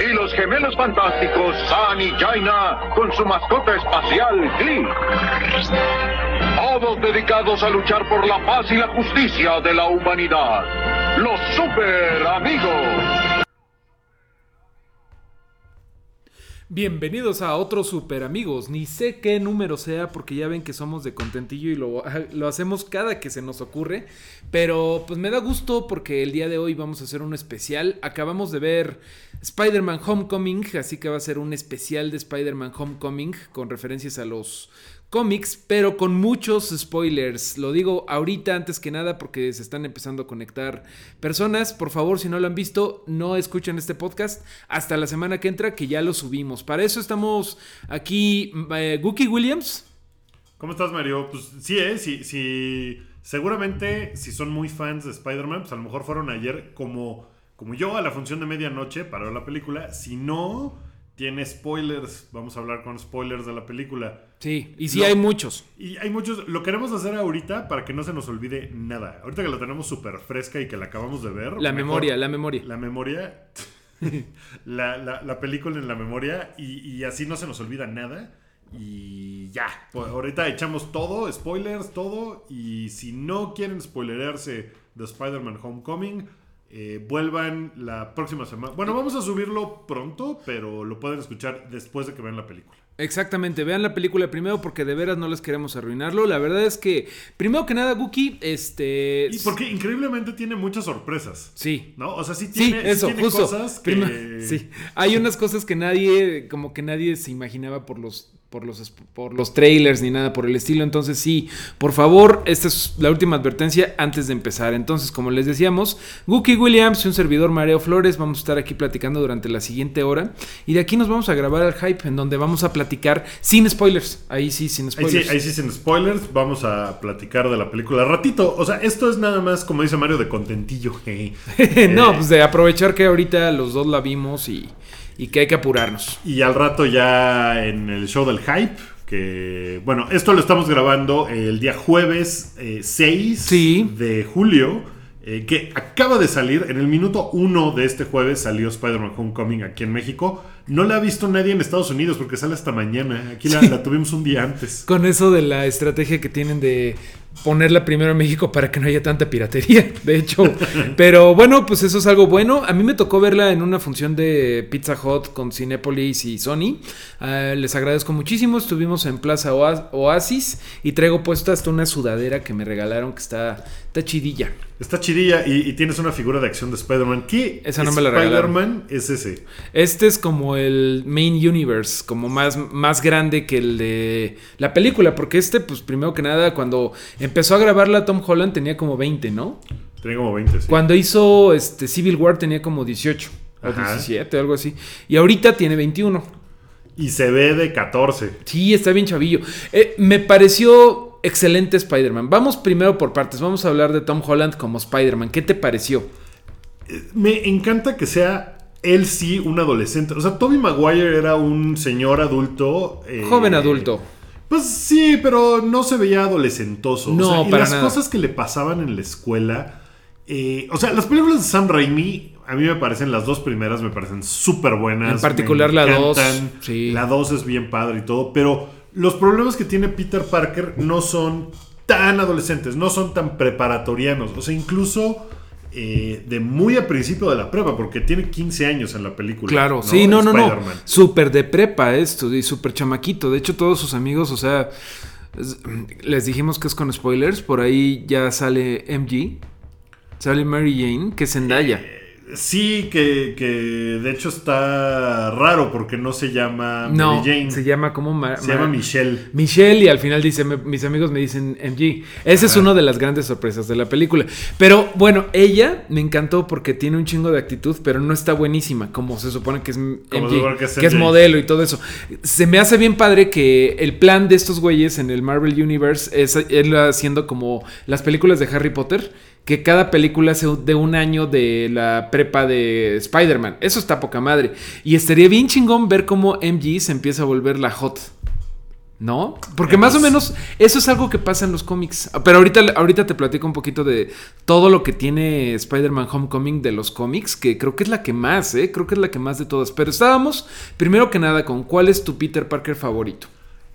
Y los gemelos fantásticos San y Jaina con su mascota espacial Glee. Todos dedicados a luchar por la paz y la justicia de la humanidad. Los super amigos. Bienvenidos a otro Super Amigos. Ni sé qué número sea porque ya ven que somos de contentillo y lo, lo, hacemos cada que se nos ocurre. Pero pues me da gusto porque el día de hoy vamos a hacer un especial. Acabamos de ver Spider-Man Homecoming, así que va a ser un especial de Spider-Man Homecoming con referencias a los cómics, pero con muchos spoilers. Lo digo ahorita antes que nada porque se están empezando a conectar personas. Por favor, si no lo han visto, no escuchen este podcast hasta la semana que entra que ya lo subimos. Para eso estamos aquí, eh, Williams. ¿Cómo estás, Mario? Pues sí, ¿eh? Sí. Seguramente, si son muy fans de Spider-Man, pues a lo mejor fueron ayer como, como yo a la función de medianoche para ver la película. Si no, tiene spoilers. Vamos a hablar con spoilers de la película. Sí, y sí hay muchos. Y hay muchos. Lo queremos hacer ahorita para que no se nos olvide nada. Ahorita que la tenemos súper fresca y que la acabamos de ver. La memoria, la memoria. La memoria. la, la, película en la memoria. Y, y, así no se nos olvida nada. Y ya. Pues ahorita echamos todo, spoilers, todo. Y si no quieren spoilerarse de Spider-Man Homecoming eh, vuelvan la próxima semana. Bueno, vamos a subirlo pronto, pero lo pueden escuchar después de que vean la película. Exactamente, vean la película primero porque de veras no les queremos arruinarlo. La verdad es que, primero que nada, Guki, este... Y porque increíblemente tiene muchas sorpresas. Sí. ¿No? O sea, sí tiene, eso, cosas que... Sí, hay unas cosas que nadie, como que nadie se imaginaba por los por los, por los trailers ni nada por el estilo. Entonces sí, por favor, esta es la última advertencia antes de empezar. Entonces, como les decíamos, Gookie Williams y un servidor Mareo Flores vamos a estar aquí platicando durante la siguiente hora. Y de aquí nos vamos a grabar al hype en donde vamos a platicar sin spoilers. Ahí sí, sin spoilers. Ahí sí, sin spoilers. Vamos a platicar de la película ratito. O sea, esto es nada más, como dice Mario, de contentillo. no, pues de aprovechar que ahorita los dos la vimos y y que hay que apurarnos. Y al rato ya en el show del hype, que bueno, esto lo estamos grabando el día jueves 6 eh, de julio. Eh, que acaba de salir, en el minuto 1 de este jueves salió Spider-Man Homecoming aquí en México. No la ha visto nadie en Estados Unidos porque sale hasta mañana. Aquí la, tuvimos un día antes. Con eso de la estrategia que tienen de ponerla primero en México para que no haya tanta piratería, de hecho. Pero bueno, pues eso es algo bueno. A mí me tocó verla en una función de Pizza Hut con Cinepolis y Sony. Ah, les agradezco muchísimo. Estuvimos en Plaza Oasis y traigo puesta hasta una sudadera que me regalaron que está, está chidilla. Está chidilla y, tienes una figura de acción de Spider-Man. ¿Qué Esa no me la Spider-Man es ese? Este es como el main universe, como más, más grande que el de la película, porque este, pues primero que nada, cuando empezó a grabarla Tom Holland tenía como 20, ¿no? Tenía como 20, sí. Cuando hizo este, Civil War tenía como 18 o 17, algo así. Y ahorita tiene 21. Y se ve de 14. Sí, está bien chavillo. Eh, me pareció excelente Spider-Man. Vamos primero por partes. Vamos a hablar de Tom Holland como Spider-Man. ¿Qué te pareció? Me encanta que sea él sí un adolescente. O sea, Tobey Maguire era un señor adulto. Eh, Joven adulto. Pues sí, pero no se veía adolescentoso. No, y las cosas que le pasaban en la escuela. Eh, o sea, las películas de Sam Raimi, a mí me parecen las dos primeras, me parecen súper buenas. En particular la 2. La 2 es bien padre y todo, pero los problemas que tiene Peter Parker no son tan adolescentes, no son tan preparatorianos. O sea, incluso eh, de muy a principio de la prepa, porque tiene 15 años en la película. Claro, sí, no, no, no. Súper de prepa esto, y súper chamaquito. De hecho, todos sus amigos, o sea, les dijimos que es con spoilers. Por ahí ya sale MG, sale Mary Jane, que es Zendaya. Eh, Sí, que, que de hecho está raro porque no se llama Mary No, Jane. se llama como... Ma- Se Ma- llama Michelle. Michelle y al final dice, me- mis amigos me dicen MG. Esa es una de las grandes sorpresas de la película. Pero bueno, ella me encantó porque tiene un chingo de actitud, pero no está buenísima, como se supone que es MG, que es que es modelo y todo eso. Se me hace bien padre que el plan de estos güeyes en el Marvel Universe es él haciendo como las películas de Harry Potter. Que cada película sea de un año de la prepa de Spider-Man. Eso está poca madre. Y estaría bien chingón ver cómo MG se empieza a volver la hot. ¿No? Porque más o menos eso es algo que pasa en los cómics. Pero ahorita, ahorita te platico un poquito de todo lo que tiene Spider-Man Homecoming de los cómics, que creo que es la que más, ¿eh? Creo que es la que más de todas. Pero estábamos, primero que nada, con cuál es tu Peter Parker favorito.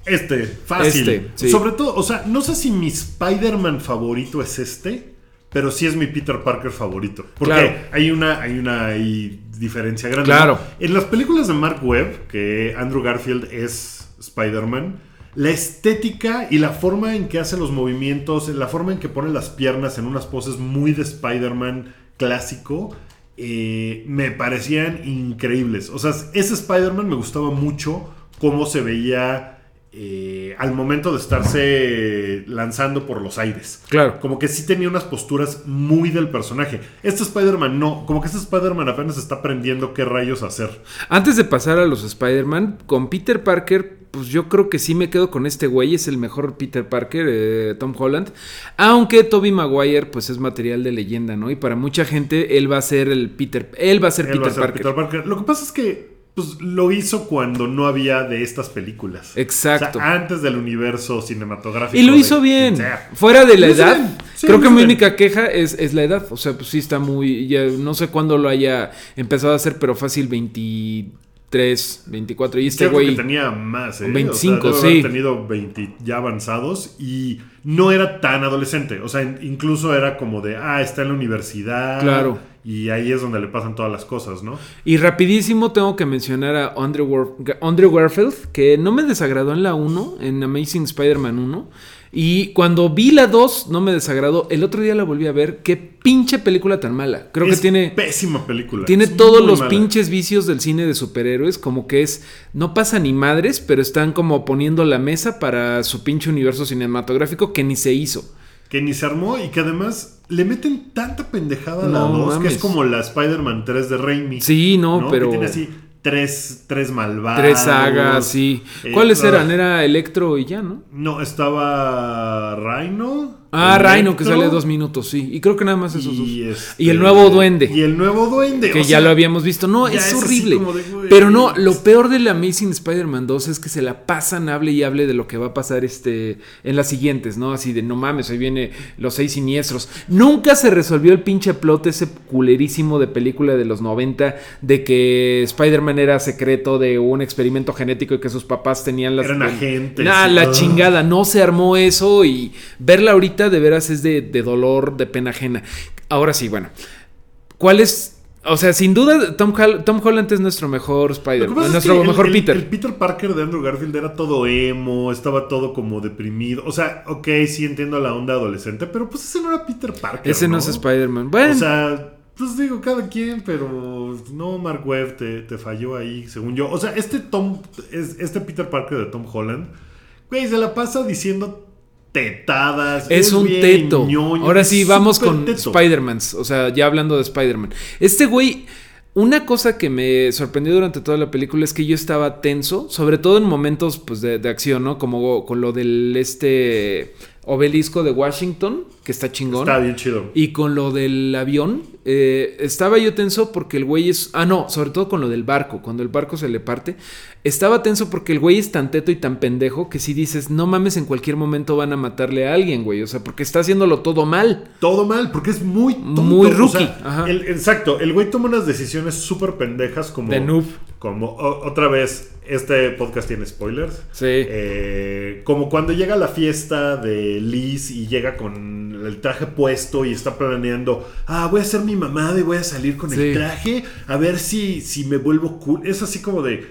Este, fácil. Este, sí. Sobre todo, o sea, no sé si mi Spider-Man favorito es este, pero sí es mi Peter Parker favorito. Porque Claro. hay una, hay una hay diferencia grande. Claro. En las películas de Mark Webb, que Andrew Garfield es Spider-Man, la estética y la forma en que hace los movimientos, la forma en que pone las piernas en unas poses muy de Spider-Man clásico, eh, me parecían increíbles. O sea, ese Spider-Man me gustaba mucho cómo se veía eh, al momento de estarse lanzando por los aires. Claro. Como que sí tenía unas posturas muy del personaje. Este Spider-Man no, como que este Spider-Man apenas está aprendiendo qué rayos hacer. Antes de pasar a los Spider-Man, con Peter Parker, pues yo creo que sí me quedo con este güey, es el mejor Peter Parker, eh, Tom Holland. Aunque Toby Maguire, pues es material de leyenda, ¿no? Y para mucha gente, él va a ser el Peter, él va a ser, Él Peter, va a ser Parker. Peter Parker. Lo que pasa es que pues, lo hizo cuando no había de estas películas. Exacto. O sea, antes del universo cinematográfico. Y lo hizo bien. sea. Fuera de la Lo edad. Sí, creo que mi bien. única queja es, es la edad. O sea, pues sí está muy. ya no sé cuándo lo haya empezado a hacer, pero fácil 23, 24. Y este güey. tenía más, ¿eh? 25, o sea, sí. tenido 20 ya avanzados y no era tan adolescente. O sea, in- incluso era como de, ah, está en la universidad. Claro. Y ahí es donde le pasan todas las cosas, ¿no? Y rapidísimo tengo que mencionar a Andrew, War- Andrew Garfield, que no me desagradó en la 1, en Amazing Spider-Man 1. Y cuando vi la 2, no me desagradó. El otro día la volví a ver. Qué pinche película tan mala. Creo Es que tiene... Pésima película. Tiene Es todos los mala. pinches vicios del cine de superhéroes, como que es, no pasa ni madres, pero están como poniendo la mesa para su pinche universo cinematográfico que ni se hizo. Que ni se armó y que además le meten tanta pendejada a la No 2 que es como la Spider-Man 3 de Raimi. Sí, no, Que pero tiene así tres, tres malvados. tres sagas, sí. Eh, ¿Cuáles eran? Era Electro y ya, ¿no? No, estaba Rhino. Ah, Rhino, que sale dos minutos, sí. Y creo que nada más esos y, dos. este, Y el nuevo duende. Y el nuevo duende. que o ya sea, lo habíamos visto. No, es horrible. de. Pero no, lo peor de la Amazing Spider-Man 2 es que se la pasan, hable y hable de lo que va a pasar este en las siguientes, ¿no? Así de no mames, hoy viene los seis siniestros. Nunca se resolvió el pinche plot ese culerísimo de película de los 90 de que Spider-Man era secreto de un experimento genético y que sus papás tenían las. Eran agentes. Nah, la chingada, no se armó eso y verla ahorita de veras es de, de dolor, de pena ajena. Ahora sí, bueno. ¿Cuál es? O sea, sin duda, Tom, Tom Holland es nuestro mejor es nuestro que el- mejor el- Peter. El Peter Parker de Andrew Garfield era todo emo, estaba todo como deprimido. O sea, ok, sí entiendo la onda adolescente, pero pues ese no era Peter Parker. Ese no, es Spider-Man. Bueno, O sea, pues digo, cada quien, pero no, Mark Webb te, te falló ahí, según yo. O sea, este Tom, es- este Peter Parker de Tom Holland, güey, se la pasa diciendo tetadas. es un teto. ñoño, Ahora sí, vamos con teto. Spider-Mans. O sea, ya hablando de Spider-Man. Este güey, una cosa que me sorprendió durante toda la película es que yo estaba tenso, sobre todo en momentos pues, de, de acción, ¿no? Como con lo del este obelisco de Washington, que está chingón. Está bien chido. Y con lo del avión, eh, estaba yo tenso porque el güey es. Ah, no, sobre todo con lo del barco, cuando el barco se le parte. Estaba tenso porque el güey es tan teto y tan pendejo que si dices, no mames, en cualquier momento van a matarle a alguien, güey. O sea, porque está haciéndolo todo mal. Todo mal, porque es muy tonto. Muy o rookie, sea, ajá. el- exacto, el güey toma unas decisiones súper pendejas como... De noob. Como, o- otra vez, este podcast tiene spoilers. Sí. Eh, como cuando llega a la fiesta de Liz y llega con el traje puesto y está planeando, ah, voy a ser mi mamada y voy a salir con Sí. el traje a ver si, si me vuelvo cool. Es así como de,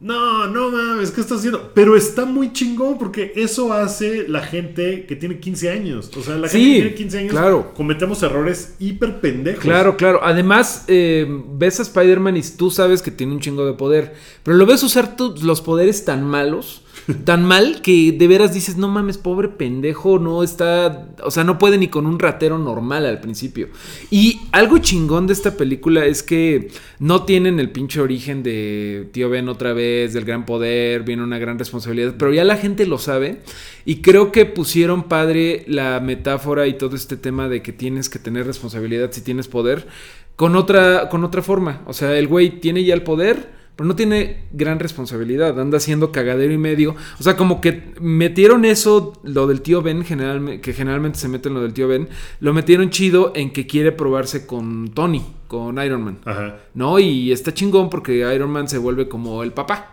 no, no mames, ¿qué estás haciendo? Pero está muy chingón porque eso hace la gente que tiene 15 años. O sea, la Sí, gente que tiene 15 años claro. cometemos errores hiper pendejos. Claro, claro. Además, eh, ves a Spider-Man y tú sabes que tiene un chingo de poder. Pero lo ves usar los poderes tan malos, tan mal, que de veras dices, no mames, pobre pendejo, no está. O sea, no puede ni con un ratero normal al principio. Y algo chingón de esta película es que no tienen el pinche origen de tío Ben otra vez, del gran poder, viene una gran responsabilidad. Pero ya la gente lo sabe. Y creo que pusieron padre la metáfora y todo este tema de que tienes que tener responsabilidad si tienes poder con otra, con otra forma. O sea, el güey tiene ya el poder, pero no tiene gran responsabilidad. Anda haciendo cagadero y medio. O sea, como que metieron eso, lo del tío Ben, generalme- que generalmente se mete en lo del tío Ben, lo metieron chido en que quiere probarse con Tony, con Iron Man. Ajá. ¿No? Y está chingón porque Iron Man se vuelve como el papá.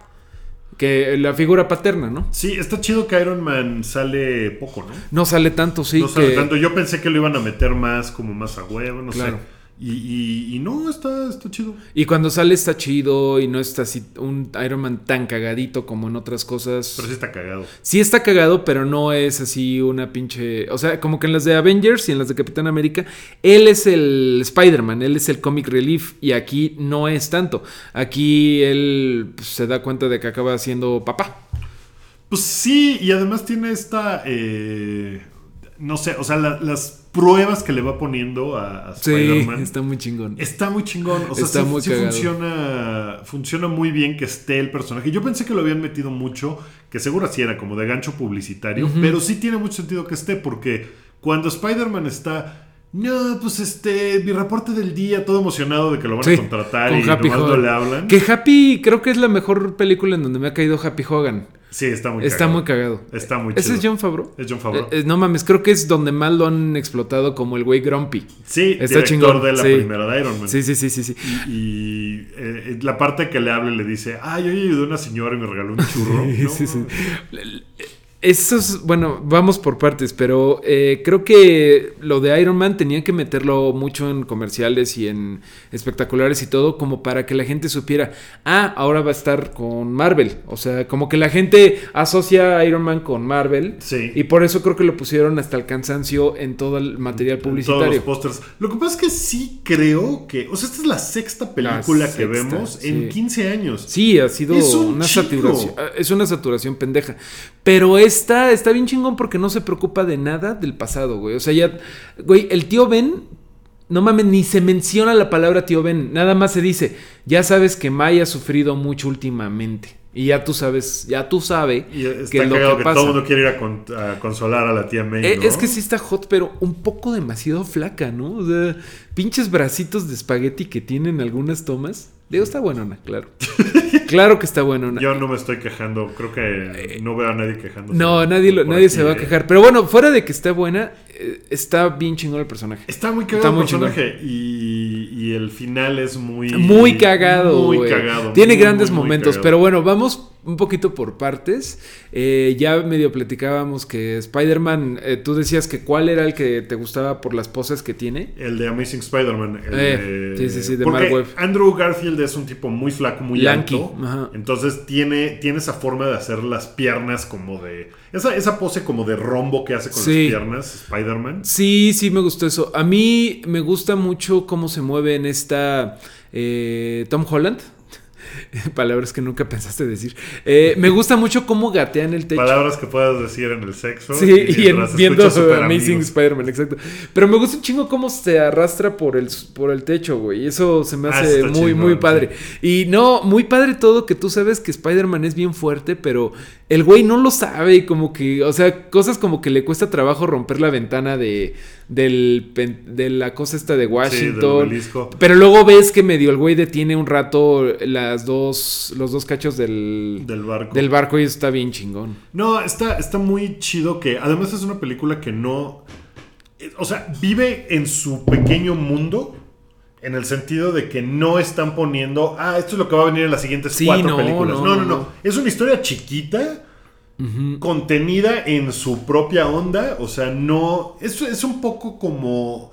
Que la figura paterna, ¿no? Sí, está chido que Iron Man sale poco, ¿no? No sale tanto, sí. no sale tanto. Yo pensé que lo iban a meter más, como más a huevo, no Claro. sé. Y, y- y no, está, está chido. Y cuando sale está chido y no está así un Iron Man tan cagadito como en otras cosas. Pero sí está cagado. Sí está cagado, pero no es así una pinche... O sea, como que en las de Avengers y en las de Capitán América, él es el Spider-Man, él es el comic relief y aquí no es tanto. Aquí él pues, se da cuenta de que acaba siendo papá. Pues sí, y además tiene esta. eh, no sé, o sea, la- las pruebas que le va poniendo a, a Sí, Spider-Man. está muy chingón. Está muy chingón. O sea, Está sí, muy sí funciona, funciona muy bien que esté el personaje. Yo pensé que lo habían metido mucho, que seguro así era como de gancho publicitario, pero sí tiene mucho sentido que esté, porque cuando Spider-Man está. No, pues este, mi reporte del día, todo emocionado de que lo van Sí, a contratar con y Happy nomás no le hablan. Que Happy creo que es la mejor película en donde me ha caído Happy Hogan. Sí, está muy Está cagado. muy cagado. Está muy ¿Ese chido. es John Favreau? Es John Favreau. Eh, eh, no mames, creo que es donde más lo han explotado como el güey grumpy. Sí, Está director chingón, de la sí. primera de Iron Man. Sí, sí, sí, sí, sí. Y eh, la parte que le habla le dice, ay, yo ayudé a una señora y me regaló un churro. No, Sí, sí. Eso es, bueno, vamos por partes, pero eh, creo que lo de Iron Man tenían que meterlo mucho en comerciales y en espectaculares y todo, como para que la gente supiera, ah, ahora va a estar con Marvel. O sea, como que la gente asocia a Iron Man con Marvel. Sí. Y por eso creo que lo pusieron hasta el cansancio en todo el material Todos los publicitario. pósters. Lo que pasa es que sí creo que. O sea, esta es la sexta película La que vemos en sí. 15 años. Sí, ha sido Es un una saturación. Es una saturación pendeja. Pero esta está bien chingón porque no se preocupa de nada del pasado, güey. O sea, ya. Güey, el tío Ben. No mames, ni se menciona la palabra tío Ben. Nada más se dice. Ya sabes que May ha sufrido mucho últimamente. Y ya tú sabes, ya tú sabes está es lo que que, pasa. todo el mundo quiere ir a, con- a consolar a la tía May. Eh, ¿no? Es que sí está hot, pero un poco demasiado flaca, ¿no? O sea, pinches bracitos de espagueti que tienen algunas tomas. Digo, está buenona, claro. claro que está buenona. Yo no me estoy quejando. Creo que no veo a nadie quejándose. Eh, No, nadie, lo- nadie aquí, se va a eh. quejar. Pero bueno, fuera de que esté buena, eh, está bien chingón el personaje. Está muy Está cagado muy el personaje. Y, y el final es muy. Muy cagado, Muy cagado. Tiene muy, grandes muy momentos, cagado. pero bueno, vamos un poquito por partes. Eh, ya medio platicábamos que Spider-Man, eh, tú decías que cuál era el que te gustaba por las poses que tiene. El de Amazing Spider-Man. Eh, sí, sí, sí, de Porque Mark Webb. Andrew Garfield es un tipo muy flaco, muy Lanky, alto. ajá. Entonces tiene, tiene esa forma de hacer las piernas como de. Esa, esa pose como de rombo que hace con Sí. las piernas, Spider-Man. Sí, sí me gustó eso. A mí me gusta mucho cómo se mueve en esta Tom Holland. Palabras que nunca pensaste decir. Eh, me gusta mucho cómo gatea en el techo. Palabras que puedas decir en el sexo. Sí, y en- mientras viendo Amazing. Spider-Man, exacto. Pero me gusta un chingo cómo se arrastra por el, por el techo, güey. Eso se me Ah, hace muy, chingón, muy padre. Y no, muy padre todo que tú sabes que Spider-Man es bien fuerte, pero el güey no lo sabe y como que, o sea, cosas como que le cuesta trabajo romper la ventana de, del, de la cosa esta de Sí, del Washington. pero luego ves que medio el güey detiene un rato las dos, los dos cachos del, Del barco. del barco y está bien chingón. No, está, está muy chido que. Además, es una película que no. O sea, vive en su pequeño mundo. En el sentido de que no están poniendo. Ah, esto es lo que va a venir en las siguientes Sí, cuatro no, películas. no, No, no, no, no, no. Es una historia chiquita. Contenida en su propia onda. O sea, no. Es, es un poco como.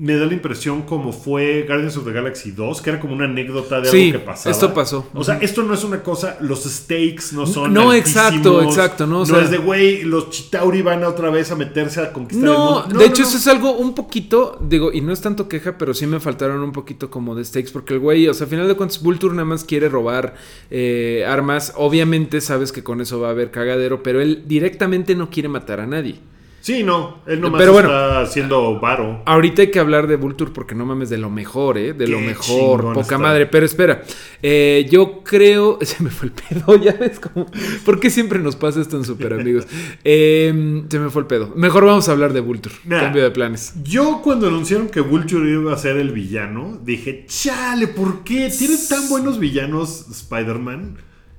Me da la impresión como fue Guardians of the Galaxy 2, que era como una anécdota de Sí, algo que pasaba. esto pasó. O sea, esto no es una cosa, los stakes no son No, exacto, exacto, no, o No sea- es de, güey, los Chitauri van otra vez a meterse a conquistar el No, mundo. de hecho eso es algo un poquito, digo, y no es tanto queja, pero sí me faltaron un poquito como de stakes, porque el güey, o sea, al final de cuentas, Vulture nada más quiere robar eh, armas, obviamente sabes que con eso va a haber cagadero, pero él directamente no quiere matar a nadie. Sí, no, él nomás Pero bueno. está haciendo varo. Ahorita hay que hablar de Vulture porque no mames de lo mejor, ¿eh? De lo mejor, poca está. madre. Pero espera, eh, yo creo. Se me fue el pedo, ya ves cómo. ¿Por qué siempre nos pasa esto en Super Amigos? Eh, se me fue el pedo. Mejor vamos a hablar de Vulture. Nah. Cambio de planes. Yo cuando anunciaron que Vulture iba a ser el villano, dije, chale, ¿por qué? Tiene tan buenos villanos Spider-Man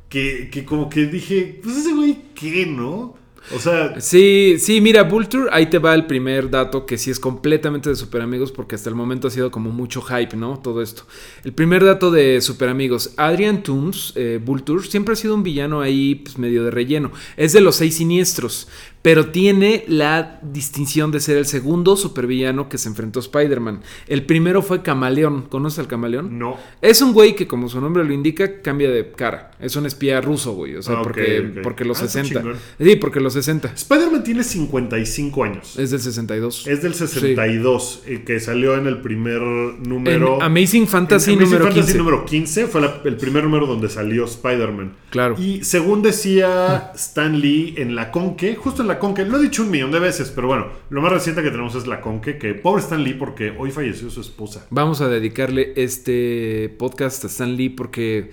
que, que como que dije, pues ese güey, ¿qué, no? O sea, Sí, sí, mira, Vulture, ahí te va el primer dato que sí es completamente de Super Amigos porque hasta el momento ha sido como mucho hype, ¿no? Todo esto. El primer dato de Super Amigos, Adrian Toomes, eh, Vulture, siempre ha sido un villano ahí pues, medio de relleno. Es de los seis siniestros, pero tiene la distinción de ser el segundo supervillano que se enfrentó a Spider-Man. El primero fue Camaleón, ¿conoces al Camaleón? no. Es un güey que, como su nombre lo indica, cambia de cara. Es un espía ruso, güey. O sea, Ah, porque, porque los Ah, está 60. chingón. Sí, porque los 60. Spider-Man tiene 55 años. Es del 62. Es del 62, el que salió en el primer número. En Amazing Fantasy en Amazing número Fantasy 15. número 15 fue la- el primer número donde salió Spider-Man. Claro. Y según decía Stan Lee en la Conque, justo en la Conque, lo he dicho un millón de veces, pero bueno, lo más reciente que tenemos es la Conque, que pobre Stan Lee porque hoy falleció su esposa. Vamos a dedicarle este podcast a Stan Lee porque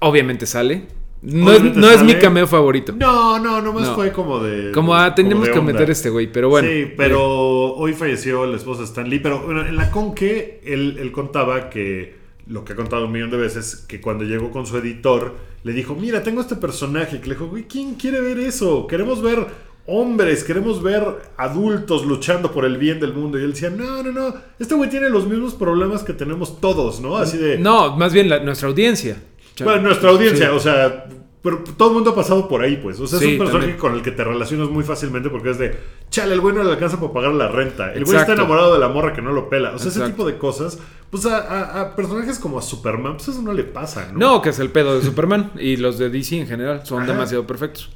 obviamente sale. No, es, no es mi cameo favorito. No, no, nomás No. fue como de... Como, ah, tenemos que meter este güey, pero bueno. Sí, pero hoy falleció la esposa de Stan Lee. Pero bueno, en la Conque, él, él contaba que, lo que ha contado un millón de veces, que cuando llegó con su editor, le dijo, mira, tengo este personaje. Que le dijo, güey, ¿quién quiere ver eso? Queremos ver hombres, queremos ver adultos luchando por el bien del mundo. Y él decía, no, no, no, este güey tiene los mismos problemas que tenemos todos, ¿no? Así de... No, más bien la- nuestra audiencia. Bueno, nuestra audiencia, Sí. o sea, pero todo el mundo ha pasado por ahí, pues. O sea, Sí, es un personaje también. con el que te relacionas muy fácilmente porque es de, chale, el güey no le alcanza para pagar la renta. El güey está Exacto. enamorado de la morra que no lo pela. O sea, ese Exacto. tipo de cosas, pues a, a- a personajes como a Superman, pues eso no le pasa, ¿no? No, que es el pedo de Superman y los de DC en general son Ajá. demasiado perfectos.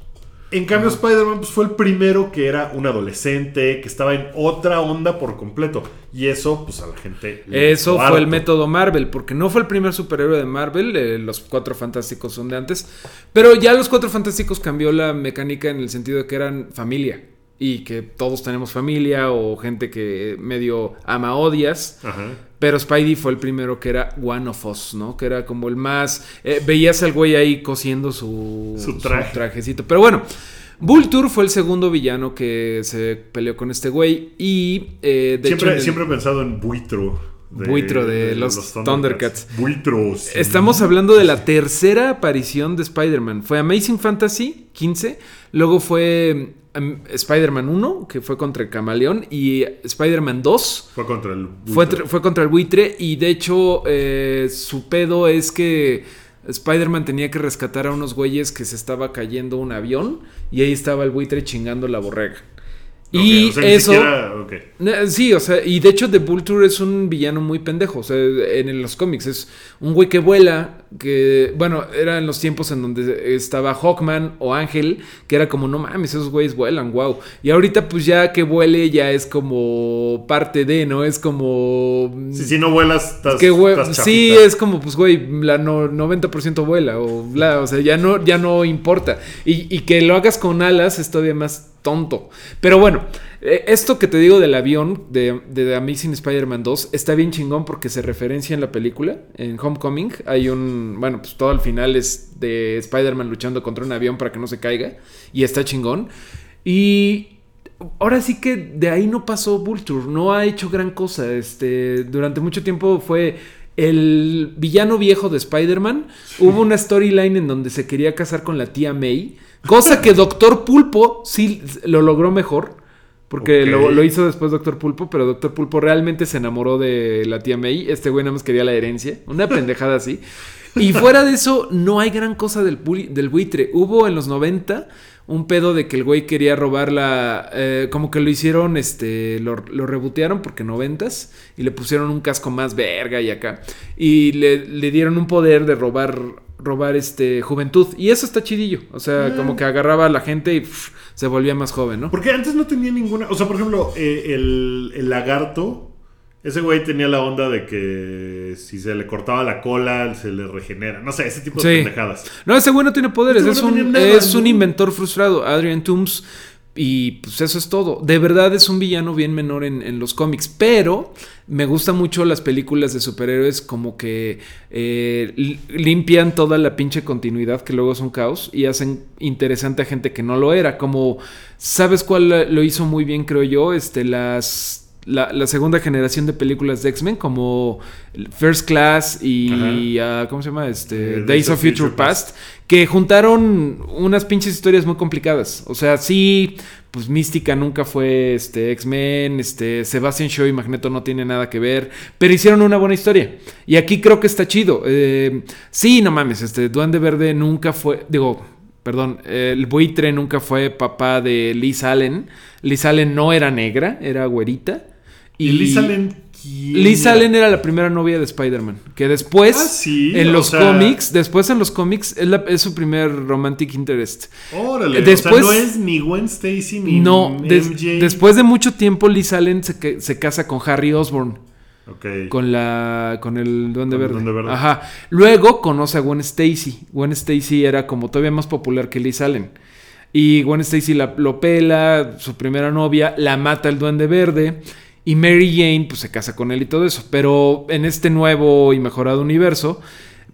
En cambio, Spider-Man pues, fue el primero que era un adolescente, que estaba en otra onda por completo. Y eso, pues a la gente. le Eso fue el método Marvel, porque no fue el primer superhéroe de Marvel, eh, los cuatro fantásticos son de antes, pero ya los cuatro fantásticos cambió la mecánica en el sentido de que eran familia y que todos tenemos familia o gente que medio ama odias. Ajá. Pero Spidey fue el primero que era One of Us, ¿no? Que era como el más... eh, veías al güey ahí cosiendo su, Su traje. trajecito. Pero bueno, Vulture fue el segundo villano que se peleó con este güey y... eh, de Siempre, hecho, el- he pensado en Buitro. Buitro de los Thundercats. Buitro. sí. Estamos hablando de la tercera aparición de Spider-Man. Fue Amazing Fantasy 15, luego fue um, Spider-Man 1, que fue contra el Camaleón, y Spider-Man 2 Fue contra el. fue, buitre. tr- fue contra el buitre, y de hecho eh, su pedo es que Spider-Man tenía que rescatar a unos güeyes que se estaba cayendo un avión, y ahí estaba el buitre chingando la borrega. Y o sea, ni eso... siquiera- Sí, o sea, y de hecho The Vulture es un villano muy pendejo, o sea, en los cómics es un güey que vuela, que, bueno, era en los tiempos en donde estaba Hawkman o Ángel, que era como, no mames, esos güeyes vuelan, wow. Y ahorita pues ya que vuele ya es como parte de, ¿no? Es como... Si, si no vuelas, estás. que estás sí, es como, pues, güey, la no- 90% vuela, o, bla, o sea, ya no, ya no importa. Y, y que lo hagas con alas es todavía más tonto. Pero bueno, eh, esto que te digo del avión de, de The Amazing Spider-Man 2 está bien chingón porque se referencia en la película. En Homecoming hay un, bueno, pues todo al final es de Spider-Man luchando contra un avión para que no se caiga. Y está chingón. Y ahora sí que de ahí no pasó Vulture, no ha hecho gran cosa. Este, durante mucho tiempo fue el villano viejo de Spider-Man. Hubo una storyline en donde se quería casar con la tía May, cosa que Doctor Pulpo sí lo logró mejor. Porque lo, lo hizo después Doctor Pulpo, pero Doctor Pulpo realmente se enamoró de la tía May. Este güey nada más quería la herencia. Una pendejada así. Y fuera de eso, no hay gran cosa del, del buitre. Hubo en los 90 un pedo de que el güey quería robar la. eh, como que lo hicieron, este. Lo, lo rebotearon porque noventas. Y le pusieron un casco más verga y acá. Y le, le dieron un poder de robar. Robar este juventud. Y eso está chidillo. O sea, como que agarraba a la gente y pff, se volvía más joven, ¿no? Porque antes no tenía ninguna. O sea, por ejemplo, eh, el, el lagarto. Ese güey tenía la onda de que si se le cortaba la cola, se le regenera. No sé, ese tipo de Sí. pendejadas. No, ese güey no tiene poderes. Es, no un, es un inventor frustrado. Adrian Toomes. Y pues eso es todo. De verdad es un villano bien menor en, en los cómics. Pero me gustan mucho las películas de superhéroes como que eh, li- limpian toda la pinche continuidad que luego es un caos y hacen interesante a gente que no lo era. Como, ¿sabes cuál lo hizo muy bien, creo yo? Este, las... La, la segunda generación de películas de X-Men como First Class y ah, ¿cómo se llama? Este, Eh, Days of Future Past que juntaron unas pinches historias muy complicadas. O sea, sí, pues Mística nunca fue este X-Men, este Sebastian Shaw y Magneto no tiene nada que ver, pero hicieron una buena historia. Y aquí creo que está chido. Eh, sí, no mames, este Duende Verde nunca fue, digo, perdón, el buitre nunca fue papá de Liz Allen. Liz Allen no era negra, era güerita. Y, Liz Allen. ¿quién Liz era? Allen era la primera novia de Spider-Man. Que después, Ah, sí, en los sea- cómics, después en los cómics, es, la- es su primer romantic interest. Órale. Después- o sea, no es ni Gwen Stacy ni No, des- MJ. después de mucho tiempo, Liz Allen se, casa con Harry Osborn. Con la. con el Duende Con Verde. Duende Verde. Ajá. Luego conoce a Gwen Stacy. Gwen Stacy era como todavía más popular que Liz Allen. Y Gwen Stacy la, lo pela, su primera novia, la mata el Duende Verde. Y Mary Jane, pues se casa con él y todo eso. Pero en este nuevo y mejorado universo,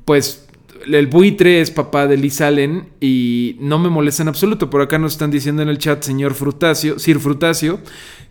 pues el buitre es papá de Liz Allen y no me molesta en absoluto. Por acá nos están diciendo en el chat, señor Frutacio, Sir Frutacio,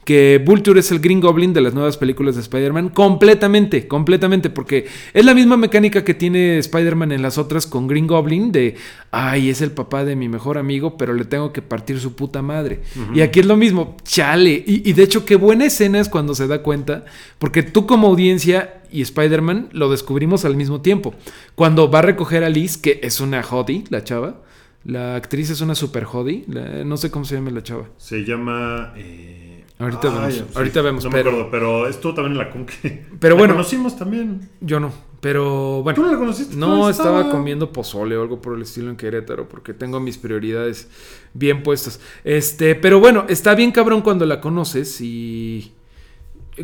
que Vulture es el Green Goblin de las nuevas películas de Spider-Man. Completamente, completamente, porque es la misma mecánica que tiene Spider-Man en las otras con Green Goblin de, ay, es el papá de mi mejor amigo, pero le tengo que partir su puta madre. Y aquí es lo mismo, chale. Y, y de hecho, qué buena escena es cuando se da cuenta, porque tú como audiencia y Spider-Man lo descubrimos al mismo tiempo. Cuando va a recoger a Liz, que es una hottie, la chava. La actriz es una super hottie. la- no sé cómo se llama la chava. Se llama. eh, Ahorita vemos, sí, ahorita vemos, No pero- me acuerdo, pero estuvo también en la Conque. Pero La bueno. conocimos también. Yo no, pero bueno. ¿Tú no la conociste? No, estaba comiendo pozole o algo por el estilo en Querétaro, porque tengo mis prioridades bien puestas. Este, pero bueno, está bien cabrón cuando la conoces y.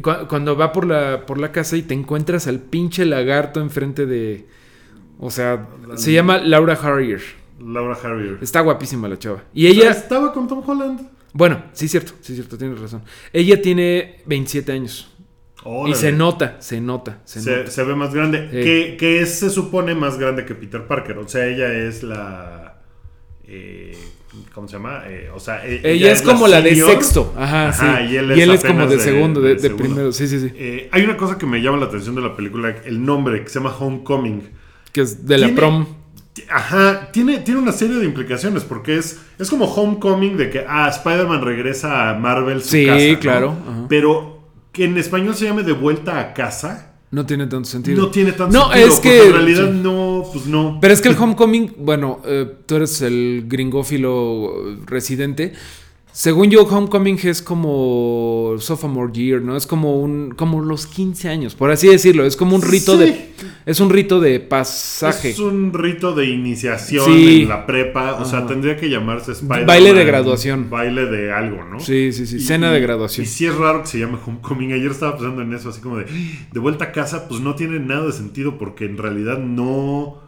cu- Cuando va por la, por la casa y te encuentras al pinche lagarto enfrente de. O sea, se llama Laura Harrier. Laura Harrier. Está guapísima la chava. Y ella. Estaba con Tom Holland. Bueno, sí, cierto, sí, cierto, tienes razón. Ella tiene 27 años. Y se nota, se nota, se, Se, nota. se ve más grande. Sí. Que, que es, se supone más grande que Peter Parker. O sea, ella es la. eh, ¿Cómo se llama? Eh, o sea, e- Ella es como la de sexto. Ajá, Ajá, sí. y él Y él es es como de segundo, de, de de segundo. primero. Sí, sí, sí. Eh, hay una cosa que me llama la atención de la película, el nombre, que se llama Homecoming. Que es de la prom. Ajá, tiene, tiene una serie de implicaciones, porque es, es como Homecoming de que, ah, Spider-Man regresa a Marvel su Sí, casa, ¿no? claro, ajá. Pero que en español se llame De vuelta a casa, No tiene tanto sentido. no tiene tanto No, sentido, es porque que- en realidad sí. no, pues no. Pero es que el homecoming, bueno, eh, tú eres el gringófilo residente. Según yo, homecoming es como sophomore year, ¿no? Es como un, como los 15 años, por así decirlo. Es como un rito Sí. de, es un rito de pasaje. Es un rito de iniciación Sí. en la prepa, o sea, tendría que llamarse Spider-Man. Baile de graduación. Baile de algo, ¿no? Sí, sí, sí. Y- Cena de y- graduación. Y sí es raro que se llame Homecoming. Ayer estaba pensando en eso, así como de, de vuelta a casa, pues no tiene nada de sentido porque en realidad no,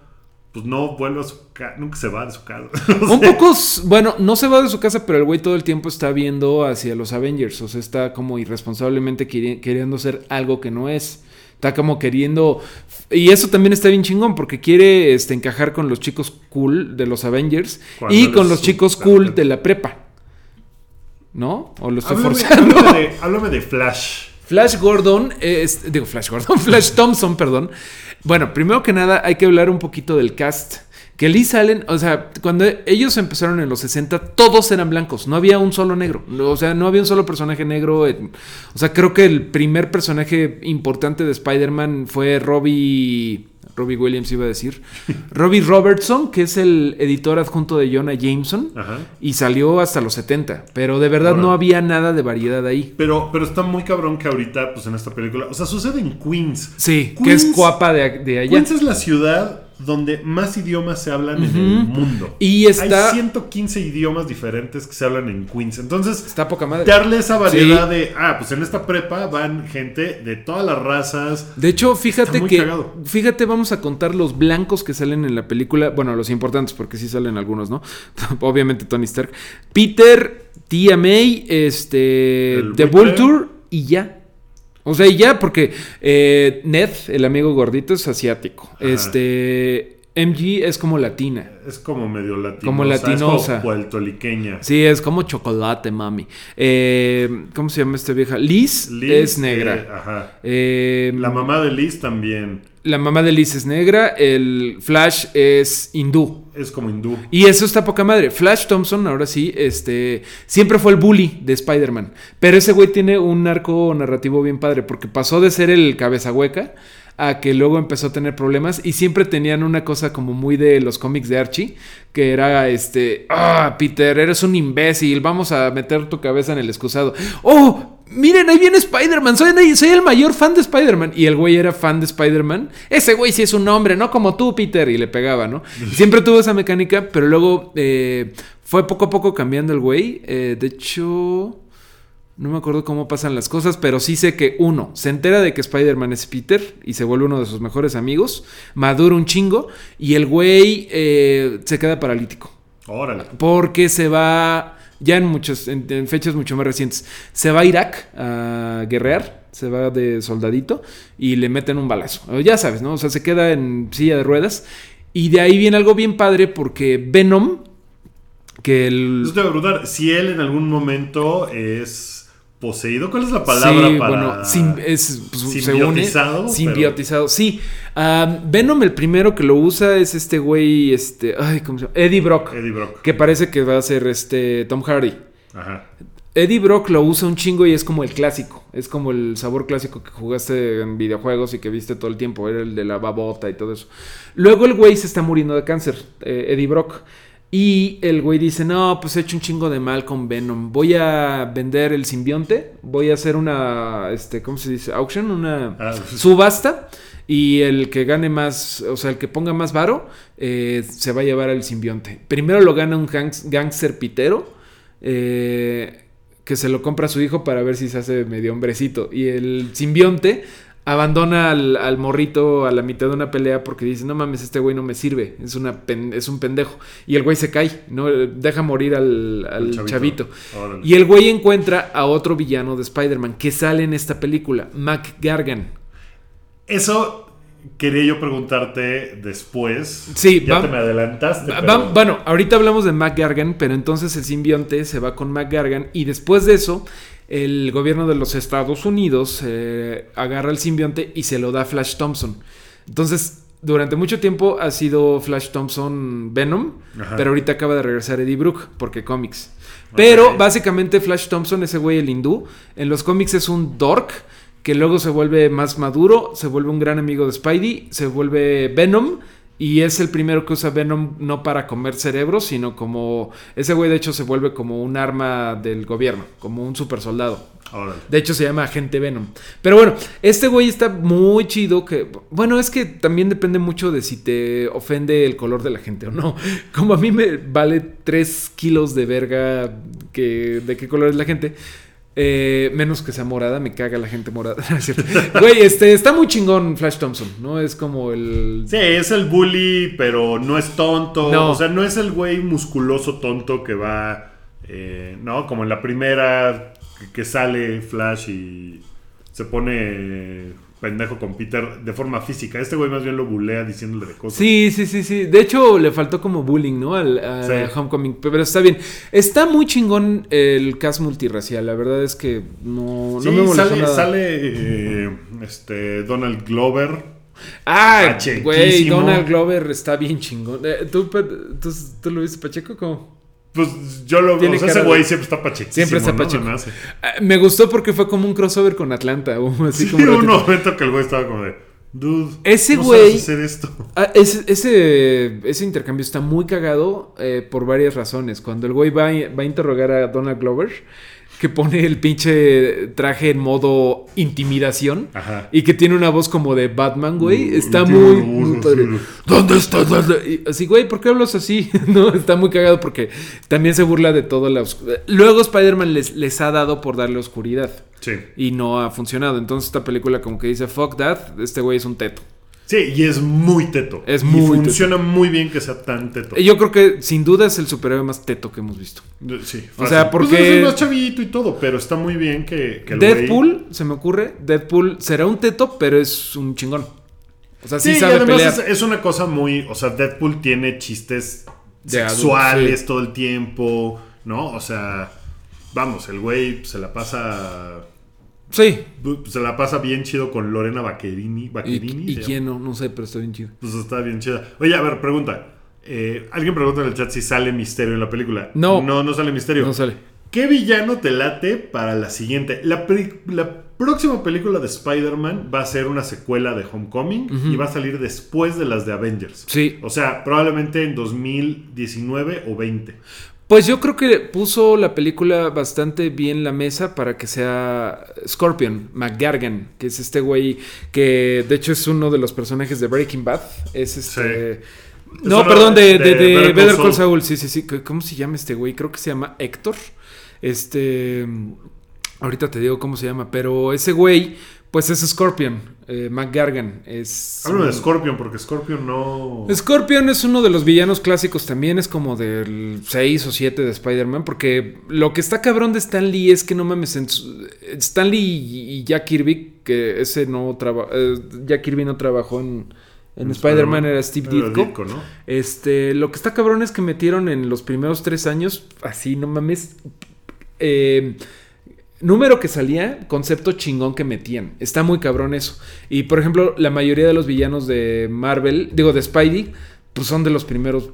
pues no vuelve a su casa, nunca se va de su casa. Un poco, bueno, no se va de su casa, pero el güey todo el tiempo está viendo hacia los Avengers. O sea, está como irresponsablemente queri- queriendo ser algo que no es. Está como queriendo. Y eso también está bien chingón, porque quiere este, encajar con los chicos cool de los Avengers Cuando y con los chicos cool de la prepa. ¿No? O lo estoy háblame, forzando. háblame de, háblame de Flash. Flash Gordon, es, digo Flash Gordon, Flash Thompson, perdón. Bueno, primero que nada hay que hablar un poquito del cast. Que Liz Allen, o sea, cuando ellos empezaron en los 60, todos eran blancos, no había un solo negro, o sea, no había un solo personaje negro. o sea, creo que el primer personaje importante de Spider-Man fue Robbie, Robbie Williams iba a decir. Robbie Robertson, que es el editor adjunto de Jonah Jameson. Ajá. Y salió hasta los 70. Pero de verdad no había nada de variedad ahí. Pero, pero está muy cabrón que ahorita, pues en esta película. O sea, sucede en Queens. Sí, que es Queens- Coapa de, de allá. Queens es la ciudad donde más idiomas se hablan en el mundo. Y está- Hay 115 idiomas diferentes que se hablan en Queens. Entonces, Está poca madre. darle esa variedad Sí. de. Ah, pues en esta prepa van gente de todas las razas. De hecho, fíjate que. cagado. Fíjate, vamos a contar los blancos que salen en la película. Bueno, los importantes, porque sí salen algunos, ¿no? Obviamente Tony Stark. Peter, Tia May, este. El The. Vulture y ya. O sea, y ya, porque eh, Ned, el amigo gordito, es asiático. Este. MG es como latina. Es como medio latinosa. Como latinosa. Es como puertoliqueña. Sí, es como chocolate, mami. Eh, ¿Cómo se llama esta vieja? Liz, Liz, es eh, negra. ajá. Eh, La mamá de Liz también La mamá de Liz es negra, el Flash es hindú. es como hindú. Y eso está poca madre. Flash Thompson, ahora sí, este, siempre fue el bully de Spider-Man. Pero ese güey tiene un arco narrativo bien padre, porque pasó de ser el cabeza hueca a que luego empezó a tener problemas y siempre tenían una cosa como muy de los cómics de Archie, que era este, ah, Peter, eres un imbécil, vamos a meter tu cabeza en el excusado. Oh, miren, ahí viene Spider-Man, soy, soy el mayor fan de Spider-Man. Y el güey era fan de Spider-Man. Ese güey sí es un hombre, no como tú, Peter, y le pegaba, ¿no? Siempre tuvo esa mecánica, pero luego eh, fue poco a poco cambiando el güey. Eh, de hecho... No me acuerdo cómo pasan las cosas, pero sí sé que uno, se entera de que Spider-Man es Peter y se vuelve uno de sus mejores amigos, madura un chingo y el güey eh, se queda paralítico. Órale. Porque se va, ya en, muchos, en, fechas mucho más recientes, se va a Irak a guerrear, se va de soldadito y le meten un balazo. Ya sabes, ¿no? O sea, se queda en silla de ruedas y de ahí viene algo bien padre porque Venom, que el... Si él en algún momento es poseído, ¿cuál es la palabra sí, para bueno, sim- es, pues, une- simbiotizado? pero- simbiotizado, sí. Ah, Venom, el primero que lo usa es este güey, este, ay, ¿cómo se llama? Eddie Brock, Eddie Brock. que parece que va a ser este Tom Hardy. Ajá. Eddie Brock lo usa un chingo y es como el clásico. Es como el sabor clásico que jugaste en videojuegos y que viste todo el tiempo. Era el de la babota y todo eso. Luego el güey se está muriendo de cáncer, eh, Eddie Brock. Y el güey dice, no, pues he hecho un chingo de mal con Venom. Voy a vender el simbionte. Voy a hacer una, este, ¿cómo se dice? Auction, una Ah, subasta. Y el que gane más, o sea, el que ponga más varo, eh, se va a llevar el simbionte. Primero lo gana un gangs- gangster pitero. eh, que se lo compra a su hijo para ver si se hace medio hombrecito. Y el simbionte abandona al, al morrito a la mitad de una pelea porque dice, no mames, este güey no me sirve, es, una pen- es un pendejo. Y el güey se cae, ¿no? Deja morir al, chavito. Y el güey encuentra a otro villano de Spider-Man que sale en esta película, Mac Gargan. Eso quería yo preguntarte después. Sí, ya va- te me adelantaste. Va- pero- va- bueno, ahorita hablamos de Mac Gargan, pero entonces el simbionte se va con Mac Gargan y después de eso el gobierno de los Estados Unidos eh, agarra el simbionte y se lo da a Flash Thompson. Entonces, durante mucho tiempo ha sido Flash Thompson Venom, Ajá. pero ahorita acaba de regresar Eddie Brook porque cómics. Pero básicamente Flash Thompson, ese güey el hindú, en los cómics es un dork que luego se vuelve más maduro, se vuelve un gran amigo de Spidey, se vuelve Venom y es el primero que usa Venom no para comer cerebros, sino como ese güey de hecho se vuelve como un arma del gobierno, como un super soldado. De hecho se llama Agente Venom. Pero bueno, este güey está muy chido que... Bueno, es que también depende mucho de si te ofende el color de la gente o no. Como a mí me vale 3 kilos de verga que, de qué color es la gente. Eh, menos que sea morada, me caga la gente morada. Güey, este, está muy chingón Flash Thompson, ¿no? Es como el... Sí, es el bully, pero no es tonto. No. O sea, no es el güey musculoso tonto que va, eh, ¿no? Como en la primera que- que sale Flash y se pone pendejo con Peter de forma física. Este güey más bien lo bulea diciéndole de cosas. Sí, sí, sí, sí. De hecho, le faltó como bullying, ¿no? Al, Sí. Homecoming. Pero está bien. Está muy chingón el cast multirracial. La verdad es que no, no Sí, me molestó sale, nada. sale eh, este, Donald Glover. Ah, güey, Donald Glover está bien chingón. Eh, ¿tú, tú, tú lo viste, Pacheco? ¿Cómo? Pues yo lo Tiene o sea, cara ese de- güey siempre está pachequísimo. Siempre está pacheco. Me. Ah, me gustó porque fue como un crossover con Atlanta. Así Sí, como un ratito. momento que el güey estaba como de. Dude, Ese güey- hacer esto. Ah, ese, ese, ese intercambio está muy cagado eh, por varias razones. Cuando el güey va, va a interrogar a Donald Glover, que pone el pinche traje en modo intimidación Ajá. y que tiene una voz como de Batman, güey, Mm, está muy, padre. ¿Dónde estás? ¿Dónde? Y así, güey, ¿por qué hablas así? no, está muy cagado porque también se burla de toda la oscuridad. Luego Spider-Man les, les ha dado por darle oscuridad Sí. y no ha funcionado. Entonces esta película como que dice, fuck that, este güey es un teto. Sí, y es muy teto. Es y muy funciona muy bien que sea tan teto. Yo creo que sin duda es el superhéroe más teto que hemos visto. Sí, O fácil. sea, porque- Pues es el más chavito y todo, pero está muy bien que, que el Deadpool, se me ocurre, Deadpool será un teto, pero es un chingón. O sea, sí, Sí, y sabe además pelear. es, es una cosa muy. O sea, Deadpool tiene chistes De adulto, sexuales sí. todo el tiempo, ¿no? O sea, vamos, el güey se la pasa. Sí. Se la pasa bien chido con Lorena Baccherini. ¿Y, Baccherini y quién no? No sé, pero está bien chido. Pues está bien chida. Oye, a ver, pregunta. Eh, Alguien pregunta en el chat si sale misterio en la película. No. No, no sale misterio. No sale. ¿Qué villano te late para la siguiente? La próxima película de Spider-Man va a ser una secuela de Homecoming y va a salir después de las de Avengers. Sí. O sea, probablemente en 2019 o 20. Pues yo creo que puso la película bastante bien la mesa para que sea Scorpion, McGargan, que es este güey que de hecho es uno de los personajes de Breaking Bad. Es este... No, perdón, de, de de- de Better Call Better Call Saul. Saul. Sí, sí, sí. ¿Cómo se llama este güey? Creo que se llama Héctor. Este... Ahorita te digo cómo se llama, pero ese güey, pues es Scorpion, eh, McGargan. Es... Háblame de Scorpion, porque Scorpion no. Scorpion es uno de los villanos clásicos también, es como del 6 o 7 de Spider-Man, porque lo que está cabrón de Stan Lee es que no mames, Stan Lee y Jack Kirby, que ese no trabajó, Jack Kirby no trabajó en, en Spider-Man, era Steve Ditko. Ditko, ¿no? Este, lo que está cabrón es que metieron en los primeros tres años, así, no mames, eh, número que salía, concepto chingón que metían. Está muy cabrón eso. Y por ejemplo, la mayoría de los villanos de Marvel, digo de Spidey, pues son de los primeros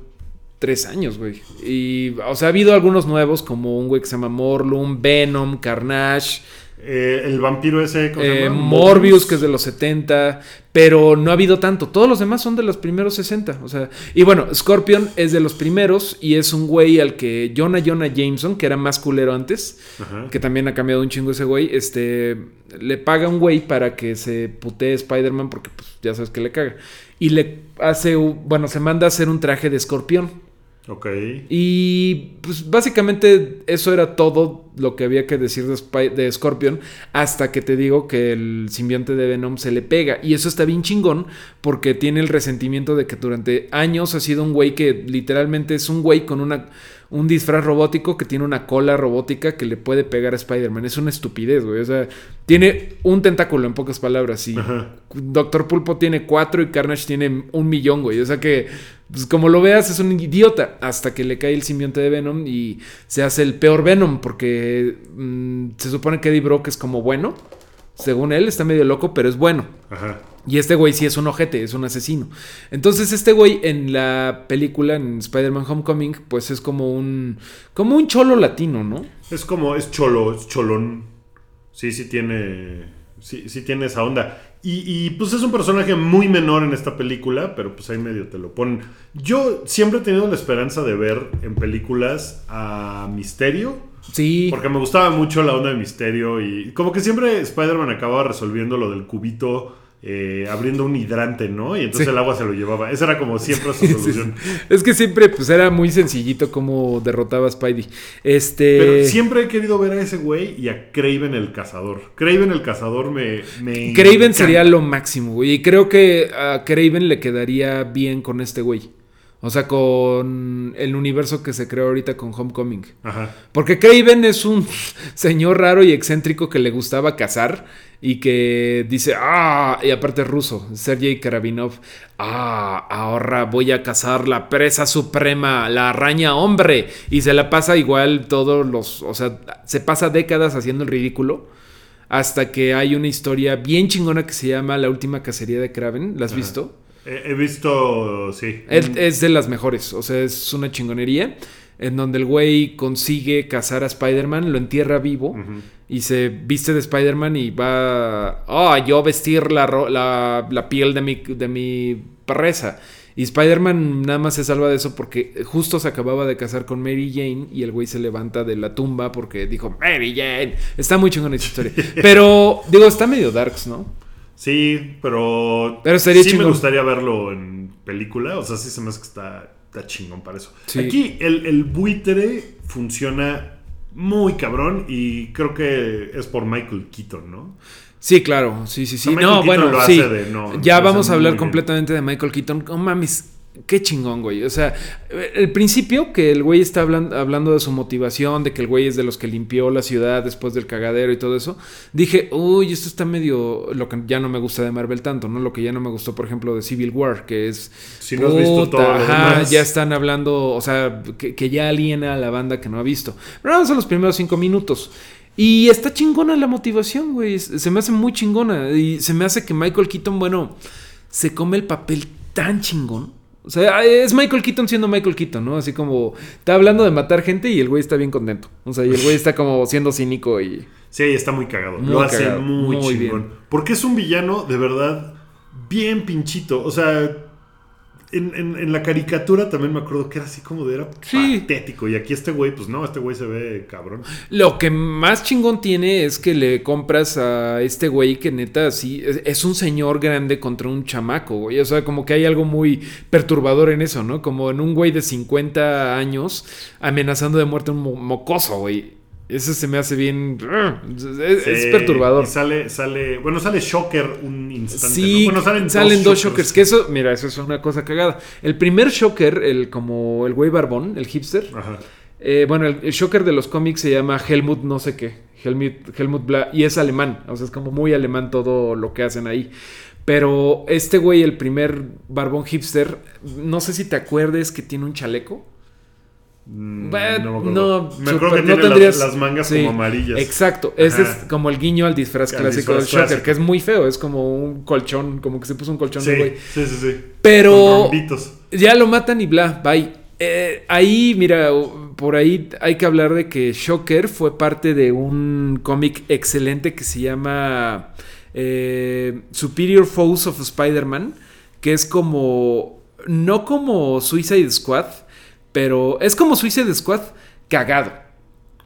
tres años, güey. Y, o sea, ha habido algunos nuevos, como un güey que se llama Morlun, Venom, Carnage. Eh, el vampiro ese. ¿cómo se Eh? Morbius, que es de los 70, pero no ha habido tanto. Todos los demás son de los primeros 60. O sea, y bueno, Scorpion es de los primeros y es un güey al que Jonah Jonah Jameson, que era más culero antes, Ajá. que también ha cambiado un chingo ese güey, este, le paga un güey para que se putee Spider-Man porque pues ya sabes que le caga. Y le hace, bueno, se manda a hacer un traje de escorpión. Ok. Y pues básicamente eso era todo lo que había que decir de, de Scorpion hasta que te digo que el simbionte de Venom se le pega. Y eso está bien chingón porque tiene el resentimiento de que durante años ha sido un güey que literalmente es un güey con una, un disfraz robótico que tiene una cola robótica que le puede pegar a Spider-Man. Es una estupidez, güey. O sea, tiene un tentáculo en pocas palabras. Y Ajá. Doctor Pulpo tiene cuatro y Carnage tiene un millón, güey. O sea que, pues como lo veas, es un idiota. Hasta que le cae el simbionte de Venom y se hace el peor Venom. Porque mm, se supone que Eddie Brock es como bueno. Según él, está medio loco, pero es bueno. Ajá. Y este güey sí es un ojete, es un asesino. Entonces este güey en la película, en Spider-Man Homecoming, pues es como un... Como un cholo latino, ¿no? Es como, es cholo, es cholón. Sí, sí tiene. Sí, sí tiene esa onda. Y, y, pues es un personaje muy menor en esta película, pero pues ahí medio te lo ponen. Yo siempre he tenido la esperanza de ver en películas a Misterio. Sí. Porque me gustaba mucho la onda de Misterio. Y como que siempre Spider-Man acababa resolviendo lo del cubito. Eh, abriendo un hidrante, ¿no? Y entonces Sí. el agua se lo llevaba. Esa era como siempre su sí, solución. sí. Es que siempre pues era muy sencillito cómo derrotaba a Spidey. Este... Pero siempre he querido ver a ese güey y a Craven el cazador. Craven el cazador me. me Craven encanta. sería lo máximo, güey. Y creo que a Craven le quedaría bien con este güey. O sea, con el universo que se creó ahorita con Homecoming. Ajá. Porque Craven es un señor raro y excéntrico que le gustaba cazar y que dice, ah, y aparte es ruso, Sergei Karavinov, ah, ahora voy a cazar la presa suprema, la araña hombre, y se la pasa igual todos los, o sea, se pasa décadas haciendo el ridículo. Hasta que hay una historia bien chingona que se llama La última cacería de Kraven. ¿La has Ajá. visto? He, he visto, sí. Es, es de las mejores, o sea, es una chingonería. En donde el güey consigue cazar a Spider-Man, lo entierra vivo y se viste de Spider-Man y va oh, yo vestir la, la, la piel de mi, de mi presa. Y Spider-Man nada más se salva de eso porque justo se acababa de casar con Mary Jane y el güey se levanta de la tumba porque dijo Mary Jane. Está muy chingona esa historia. Pero, digo, está medio darks, ¿no? Sí, pero. Pero sería sí chingón. me gustaría verlo en película. O sea, sí se me hace que está, está chingón para eso. Sí. Aquí el, el buitre funciona muy cabrón y creo que es por Michael Keaton, ¿no? Sí, claro, sí, sí, sí. O sea, Michael no, Keaton bueno, sí. hace de- no, ya vamos a hablar completamente de Michael Keaton. No mames, qué chingón, güey. O sea, el principio que el güey está hablando, hablando de su motivación, de que el güey es de los que limpió la ciudad después del cagadero y todo eso, dije, uy, esto está medio lo que ya no me gusta de Marvel tanto, ¿no? Lo que ya no me gustó, por ejemplo, de Civil War, que es. Si no has visto todo ajá, demás. ya están hablando, o sea, que, que ya aliena a la banda que no ha visto. Pero vamos a los primeros cinco minutos. Y está chingona la motivación, güey. Se me hace muy chingona. Y se me hace que Michael Keaton, bueno, se come el papel tan chingón. O sea, es Michael Keaton siendo Michael Keaton, ¿no? Así como está hablando de matar gente y el güey está bien contento. O sea, y el güey está como siendo cínico y. Sí, está muy cagado. Muy lo hace muy, muy chingón. Porque es un villano de verdad bien pinchito. O sea, en, en- en la caricatura también me acuerdo que era así como de era Sí. patético. Y aquí este güey, pues no, este güey se ve cabrón. Lo que más chingón tiene es que le compras a este güey que neta sí es, es un señor grande contra un chamaco, güey. O sea, como que hay algo muy perturbador en eso, ¿no? Como en un güey de 50 años amenazando de muerte a un mo- mocoso, güey. Eso se me hace bien. Es, es Sí, perturbador. Y sale, sale, bueno, sale Shocker un instante. Sí, ¿no? Bueno, salen, salen, dos shockers. Que eso, mira, eso es una cosa cagada. El primer shocker, el como el güey barbón, el hipster. Ajá. Eh, bueno, el, el shocker de los cómics se llama Helmut no sé qué. Helmut, Helmut Bla. Y es alemán. O sea, es como muy alemán todo lo que hacen ahí. Pero este güey, el primer barbón hipster, no sé si te acuerdes que tiene un chaleco. Mm, me no, me que no tiene tendrías- las, las mangas Sí, como amarillas. Exacto. Ese es como el guiño al disfraz clásico del shocker, que es muy feo. Es como un colchón, como que se puso un colchón Sí, de güey. sí, sí, sí. Pero ya lo matan y bla, bye. Eh, ahí, mira, por ahí hay que hablar de que Shocker fue parte de un cómic excelente que se llama eh, Superior Foes of Spider-Man, que es como, no como Suicide Squad, pero es como Suicide Squad cagado.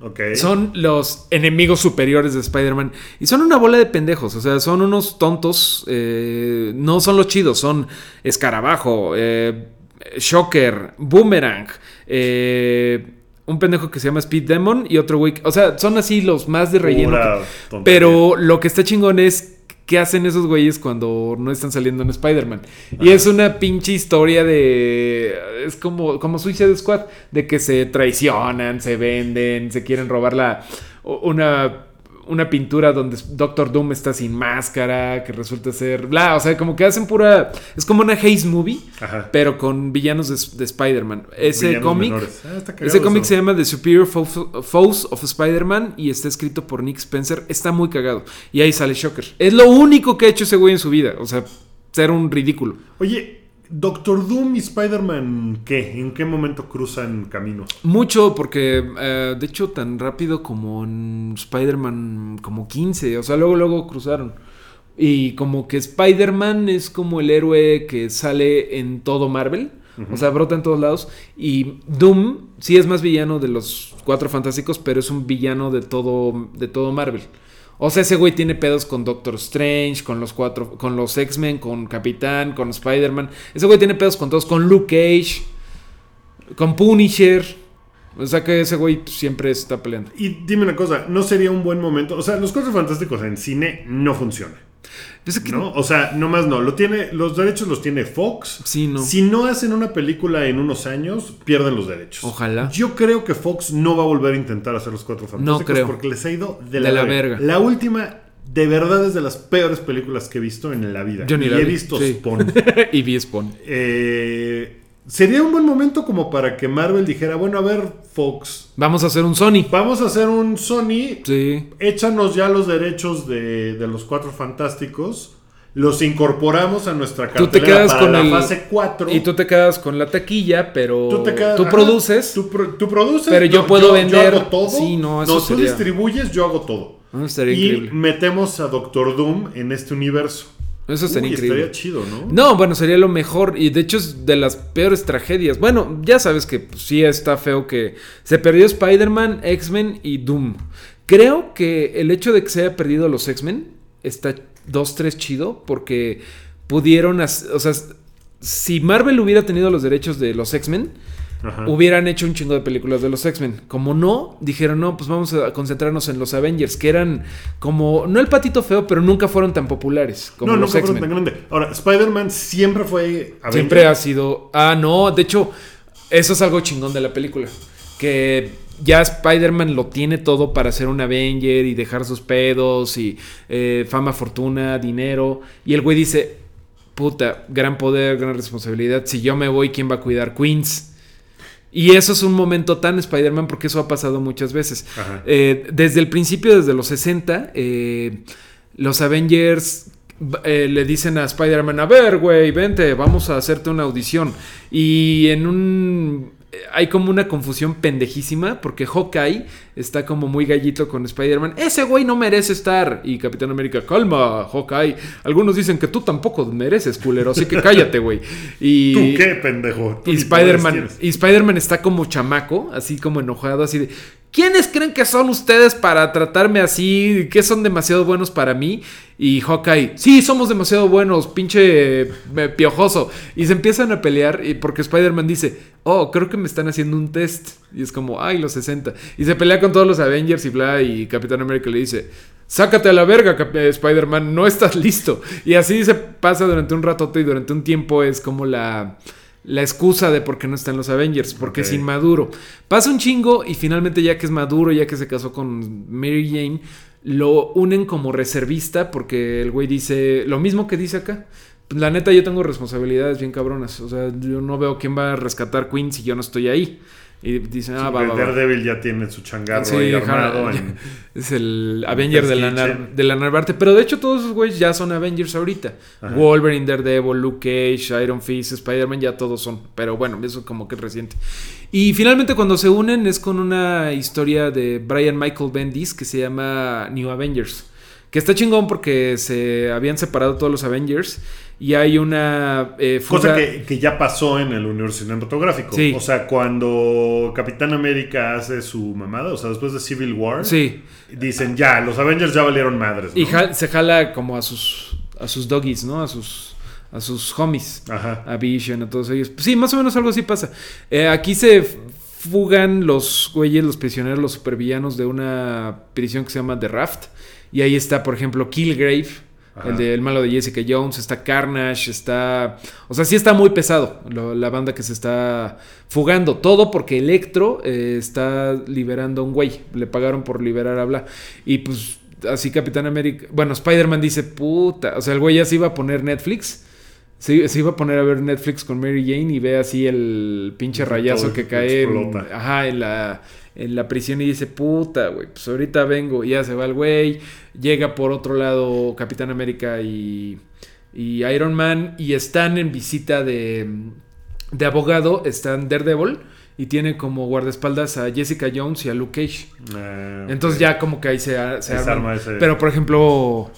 Ok. Son los enemigos superiores de Spider-Man. Y son una bola de pendejos. O sea, son unos tontos. eh, no son los chidos. Son Escarabajo, eh, Shocker, Boomerang. eh, un pendejo que se llama Speed Demon y otro güey. que- O sea, son así los más de relleno. Que- pero lo que está chingón es qué hacen esos güeyes cuando no están saliendo en Spider-Man. Y es una pinche historia de... Es como, como Suicide Squad, de que se traicionan, se venden, se quieren robar la... Una, una pintura donde Doctor Doom está sin máscara, que resulta ser... Bla, o sea, como que hacen pura... Es como una Haze Movie, Ajá. pero con villanos de, de Spider-Man. Ese cómic... Ah, Ese cómic se llama The Superior Fo- Foes of Spider-Man y está escrito por Nick Spencer. Está muy cagado. Y ahí sale Shocker. Es lo único que ha hecho ese güey en su vida. O sea, ser un ridículo. Oye, Doctor Doom y Spider-Man, ¿qué? ¿En qué momento cruzan caminos? Mucho porque, eh, de hecho, tan rápido como en Spider-Man, como 15. O sea, luego, luego cruzaron. Y como que Spider-Man es como el héroe que sale en todo Marvel. O sea, brota en todos lados. Y Doom sí es más villano de los cuatro fantásticos, pero es un villano de todo, de todo Marvel. O sea, ese güey tiene pedos con Doctor Strange, con los cuatro, con los X-Men, con Capitán, con Spider-Man. Ese güey tiene pedos con todos, con Luke Cage, con Punisher. O sea que ese güey siempre está peleando. Y dime una cosa, ¿no sería un buen momento? O sea, los Cuatro Fantásticos en cine no funcionan, es que- ¿no? O sea, nomás no. Lo tiene, los derechos los tiene Fox. Sí, no. Si no hacen una película en unos años, pierden los derechos. Ojalá. Yo creo que Fox no va a volver a intentar hacer los Cuatro Fantásticos creo. porque les ha ido de, De la verga. La última, de verdad, es de las peores películas que he visto en la vida. Yo ni y la he vi, visto sí. Spawn. y vi Spawn. Eh, sería un buen momento como para que Marvel dijera, bueno, a ver, Fox, Vamos a hacer un Sony. vamos a hacer un Sony, Sí. échanos ya los derechos de, de los Cuatro Fantásticos los incorporamos a nuestra Tú te quedas para con la el- fase 4. Y tú te quedas con la taquilla, pero Tú te quedas- tú ajá, produces. Tú, pro- tú produces. Pero yo puedo vender- Yo hago todo. Sí, no, eso tú sería- distribuyes, yo hago todo. Ah, y increíble. metemos a Doctor Doom en este universo. Eso sería Uy, increíble. Estaría chido, ¿no? No, bueno, sería lo mejor. Y de hecho es de las peores tragedias. Bueno, ya sabes que pues, sí está feo que se perdió Spider-Man, X-Men y Doom. Creo que el hecho de que se haya perdido los X-Men está dos, tres chido porque pudieron, o sea, si Marvel hubiera tenido los derechos de los X-Men, Ajá. hubieran hecho un chingo de películas de los X-Men. Como no, dijeron, no, pues vamos a concentrarnos en los Avengers, que eran como, no el patito feo, pero nunca fueron tan populares como no, los nunca fueron tan grande. Ahora, Spider-Man siempre fue. Avenger. Siempre ha sido. Ah, no, de hecho, eso es algo chingón de la película. Que ya Spider-Man lo tiene todo para ser un Avenger y dejar sus pedos y eh, fama, fortuna, dinero. Y el güey dice: Puta, gran poder, gran responsabilidad. Si yo me voy, ¿quién va a cuidar Queens? Y eso es un momento tan Spider-Man porque eso ha pasado muchas veces. Eh, desde el principio, desde los 60, eh, los Avengers eh, le dicen a Spider-Man, a ver, güey, vente, vamos a hacerte una audición. Y en un... Hay como una confusión pendejísima porque Hawkeye está como muy gallito con Spider-Man. Ese güey no merece estar. Y Capitán América, calma, Hawkeye. Algunos dicen que tú tampoco mereces, culero. Así que cállate, güey. Y... ¿Tú qué, pendejo? Y Spider-Man está como chamaco, así como enojado, así de. ¿Quiénes creen que son ustedes para tratarme así? ¿Qué son demasiado buenos para mí? Y Hawkeye, sí, somos demasiado buenos, pinche eh, piojoso. Y se empiezan a pelear porque Spider-Man dice, oh, creo que me están haciendo un test. Y es como, ay, los 60. Y se pelea con todos los Avengers y bla, y Capitán América le dice, sácate a la verga, eh, Spider-Man, no estás listo. Y así se pasa durante un ratote y durante un tiempo es como la la excusa de por qué no están los Avengers, porque es inmaduro. Pasa un chingo y finalmente ya que es maduro, ya que se casó con Mary Jane, lo unen como reservista porque el güey dice lo mismo que dice acá. La neta yo tengo responsabilidades bien cabronas, o sea, yo no veo quién va a rescatar Queen si yo no estoy ahí. Y dicen, ah, va, va. Daredevil ya tiene su changarro Sí, ahí armado. ya. en- Es el Avenger de la. Nar- de la Narvarte. Pero de hecho, todos esos güeyes ya son Avengers ahorita. Ajá. Wolverine, Daredevil, Luke Cage, Iron Fist, Spider-Man, ya todos son. Pero bueno, eso como que es reciente. Y finalmente, cuando se unen, es con una historia de Brian Michael Bendis que se llama New Avengers. Que está chingón porque se habían separado todos los Avengers. Y hay una eh, Cosa que, que ya pasó en el universo cinematográfico. Sí. O sea, cuando Capitán América hace su mamada, o sea, después de Civil War, Sí. dicen ya, los Avengers ya valieron madres. ¿no? Y se jala como a sus, a sus doggies, ¿no? A sus, a sus homies. Ajá. a Vision, a todos ellos. Sí, más o menos algo así pasa. Eh, aquí se fugan los güeyes, los prisioneros, los supervillanos de una prisión que se llama The Raft. Y ahí está, por ejemplo, Killgrave, Ajá. el del malo de Jessica Jones, está Carnage, está... O sea, sí está muy pesado lo- la banda que se está fugando. Todo porque Electro eh, está liberando a un güey. Le pagaron por liberar a Bla. Y pues así Capitán América... Bueno, Spider-Man dice, puta. O sea, el güey ya se iba a poner Netflix. Se, se iba a poner a ver Netflix con Mary Jane y ve así el pinche Todo rayazo que cae en, ajá, en, la, en la prisión y dice, puta, güey, pues ahorita vengo. Y ya se va el güey. Llega por otro lado Capitán América y, y Iron Man y están en visita de, de abogado. Están Daredevil y tiene como guardaespaldas a Jessica Jones y a Luke Cage. Ah, Entonces ya como que ahí se, se arma ese- Pero por ejemplo,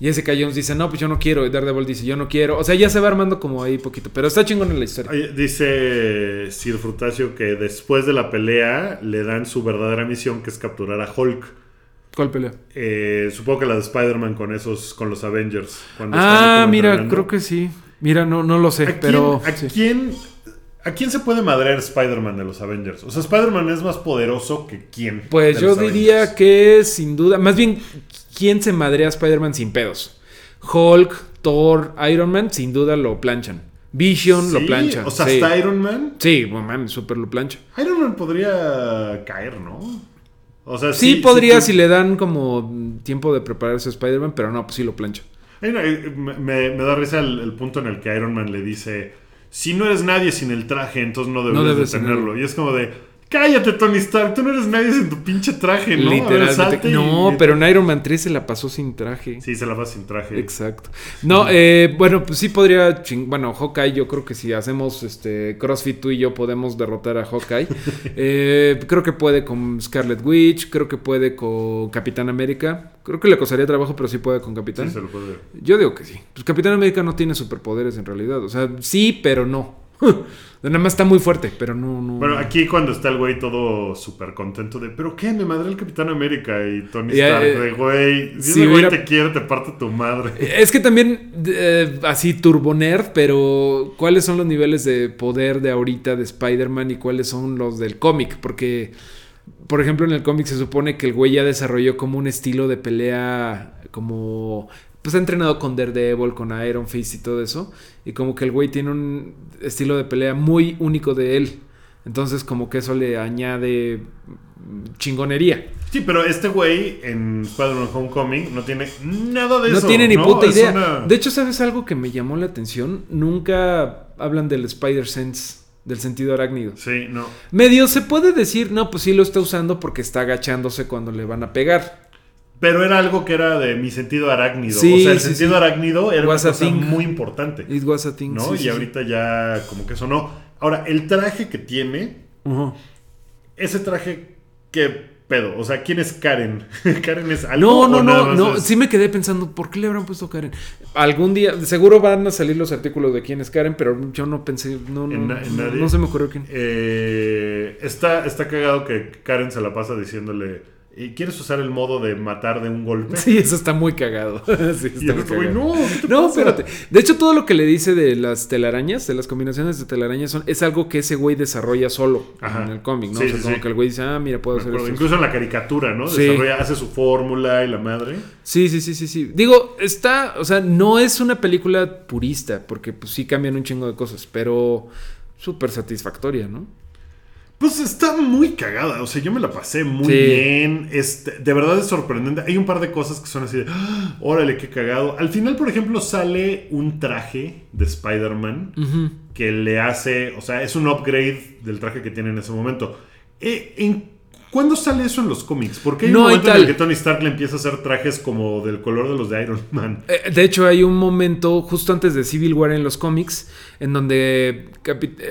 Jessica Jones dice, no, pues yo no quiero. Y Daredevil dice, yo no quiero. O sea, ya se va armando como ahí poquito. Pero está chingón en la historia. Dice Sir Frutacio que después de la pelea le dan su verdadera misión, que es capturar a Hulk. ¿Cuál pelea? Eh, supongo que la de Spider-Man con esos, con los Avengers. cuando Ah, mira, entrenando. creo que sí. Mira, no, no lo sé, ¿A quién, pero... ¿a, sí. quién, ¿A quién se puede madrear Spider-Man de los Avengers? O sea, Spider-Man es más poderoso que quién. Pues yo diría Avengers? que sin duda, más bien, ¿quién se madrea a Spider-Man sin pedos? Hulk, Thor, Iron Man, sin duda lo planchan. Vision lo Sí, planchan. O sea, sí. hasta Iron Man. Sí, bueno, mames, súper lo plancha. Iron Man podría caer, ¿no? O sea, Sí, sí, podría si le dan como tiempo de prepararse a Spider-Man, pero no, pues sí lo plancha. Eh, me, me- me da risa el, el punto en el que Iron Man le dice: Si no eres nadie sin el traje, entonces no deberías No debes de tenerlo. tenerlo. Y es como de. Cállate, Tony Stark. Tú no eres nadie sin tu pinche traje, ¿no? Ver, Literalmente. y- No, pero en Iron Man 3 se la pasó sin traje. Sí, se la va sin traje. Exacto. No, eh, bueno, pues sí podría. ching- Bueno, Hawkeye, yo creo que si hacemos este CrossFit tú y yo podemos derrotar a Hawkeye. Eh, creo que puede con Scarlet Witch, creo que puede con Capitán América. Creo que le costaría trabajo, pero sí puede con Capitán. Sí, se lo puede. Yo digo que sí. Pues Capitán América no tiene superpoderes en realidad. O sea, sí, pero no. Nada más está muy fuerte, pero no, no. Bueno, aquí cuando está el güey todo súper contento de, ¿pero qué? Me madre el Capitán América y Tony Stark, eh, de, güey, si si ese güey te quiere, te parte tu madre. Es que también, eh, así turbo nerd, pero ¿cuáles son los niveles de poder de ahorita de Spider-Man y cuáles son los del cómic? Porque, por ejemplo, en el cómic se supone que el güey ya desarrolló como un estilo de pelea, como, pues ha entrenado con Daredevil, con Iron Fist y todo eso, y como que el güey tiene un estilo de pelea muy único de él. Entonces, como que eso le añade chingonería. Sí, pero este güey en Spider-Man Homecoming no tiene nada de No eso. tiene ni puta idea. una- De hecho, ¿sabes algo que me llamó la atención? Nunca hablan del Spider-Sense, del sentido arácnido. Sí, no. Medio se puede decir, no, pues sí lo está usando porque está agachándose cuando le van a pegar. Pero era algo que era de mi sentido arácnido. Sí, o sea, el sí, sentido sí. arácnido era una Was a cosa thing. muy importante. It was a thing. ¿No? y ahorita ya como que eso no. Ahora, el traje que tiene, ese traje, ¿qué pedo? O sea, ¿quién es Karen? ¿Karen es algo? No, no, no, no. es- Sí me quedé pensando, ¿por qué le habrán puesto Karen? Algún día, seguro van a salir los artículos de quién es Karen, pero yo no pensé, no, no, ¿En na- en no, no se me ocurrió quién. Eh, está, está cagado que Karen se la pasa diciéndole, "¿Y ¿quieres usar el modo de matar de un golpe? Sí, eso está muy cagado. sí, Y está muy cagado. no, ¿qué te No, pasa?" espérate. De hecho, todo lo que le dice de las telarañas, de las combinaciones de telarañas, son, es algo que ese güey desarrolla solo Ajá. en el cómic, ¿no? Sí, o sea, sí, como que el güey dice, ah, mira, puedo Me hacer esto. Incluso en la caricatura, ¿no? Desarrolla, hace su fórmula y la madre. Sí, sí, sí, sí, sí. Digo, está, o sea, no es una película purista, porque pues sí cambian un chingo de cosas, pero súper satisfactoria, ¿no? Pues está muy cagada, o sea, yo me la pasé muy Sí. bien, este, de verdad es sorprendente. Hay un par de cosas que son así de, "Ah, órale, qué cagado. Al final, por ejemplo, sale un traje de Spider-Man que le hace, o sea, es un upgrade del traje que tiene en ese momento. Eh, ¿en- ¿Cuándo sale eso en los cómics? Porque hay No un hay momento en el que Tony Stark le empieza a hacer trajes como del color de los de Iron Man. Eh, De hecho, hay un momento justo antes de Civil War en los cómics en donde,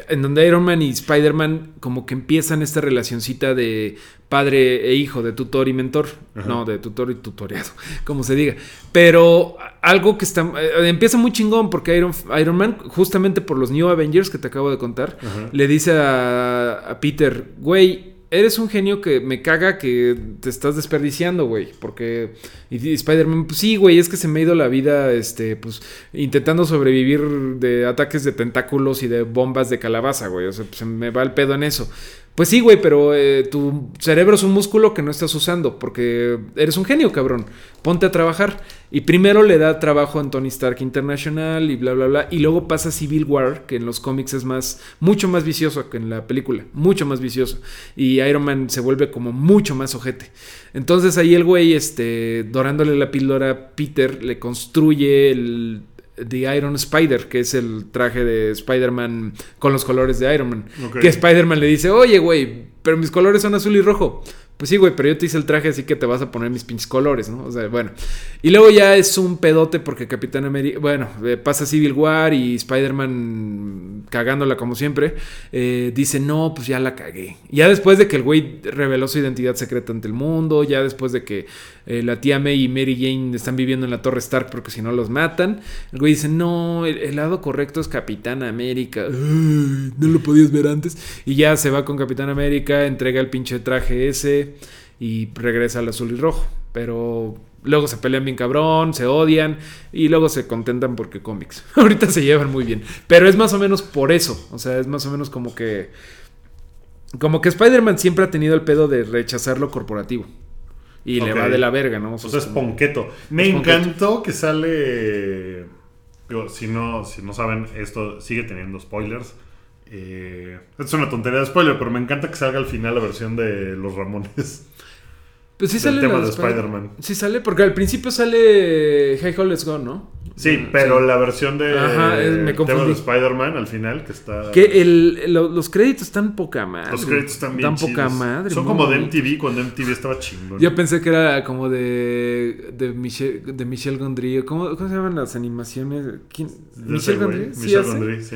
en donde Iron Man y Spider-Man como que empiezan esta relacioncita de padre e hijo, de tutor y mentor. Ajá. No, de tutor y tutoreado, como se diga. Pero algo que está... eh, empieza muy chingón porque Iron, Iron Man, justamente por los New Avengers que te acabo de contar, Ajá. le dice a, a Peter, güey, eres un genio que me caga que te estás desperdiciando, güey. Porque. Y, Spider-Man, pues sí, güey, es que se me ha ido la vida, este, pues, intentando sobrevivir de ataques de tentáculos y de bombas de calabaza, güey. O sea, pues, se me va el pedo en eso. Pues sí, güey, pero eh, tu cerebro es un músculo que no estás usando porque eres un genio, cabrón. Ponte a trabajar. Y primero le da trabajo a Tony Stark International y bla, bla, bla. Y luego pasa Civil War, que en los cómics es más, mucho más vicioso que en la película. Mucho más vicioso. Y Iron Man se vuelve como mucho más ojete. Entonces ahí el güey, este, dorándole la píldora Peter, le construye el The Iron Spider, que es el traje de Spider-Man con los colores de Iron Man. Que Spider-Man le dice, oye, güey, pero mis colores son azul y rojo. Pues sí, güey, pero yo te hice el traje, así que te vas a poner mis pinches colores, ¿no? O sea, bueno. Y luego ya es un pedote porque Capitán América, bueno, eh, pasa Civil War y Spider-Man cagándola como siempre, eh, dice, no, pues ya la cagué. Ya después de que el güey reveló su identidad secreta ante el mundo, ya después de que eh, la tía May y Mary Jane están viviendo en la Torre Stark porque si no los matan, el güey dice, no, el, el lado correcto es Capitán América. Ay, no lo podías ver antes. Y ya se va con Capitán América, entrega el pinche traje ese y regresa al azul y rojo. Pero luego se pelean bien cabrón, se odian y luego se contentan porque cómics. Ahorita se llevan muy bien. Pero es más o menos por eso. O sea, es más o menos como que... Como que Spider-Man siempre ha tenido el pedo de rechazar lo corporativo. Y le va de la verga, ¿no? O sea, es ponqueto. Me Es ponqueto. encantó que sale. digo, si, no, si no saben, esto sigue teniendo spoilers. Eh, es una tontería de spoiler, pero me encanta que salga al final la versión de los Ramones. Pues sí sale tema de Spider- Spider-Man. Sí sale, porque al principio sale Hey Ho, Let's Go, ¿no? Sí, pero la versión de, Ajá, es- me tema de Spider-Man al final, que está... Que el, lo- los créditos están poca madre. Los créditos están bien Tan poca madre. Son como de. MTV cuando MTV estaba chingón. Yo pensé que era como de, de, Michel, de Michel Gondry. ¿Cómo, ¿Cómo se llaman las animaciones? ¿Quién? De ¿Michel ese güey, Gondry? ¿Sí Michel hace? Gondry, sí.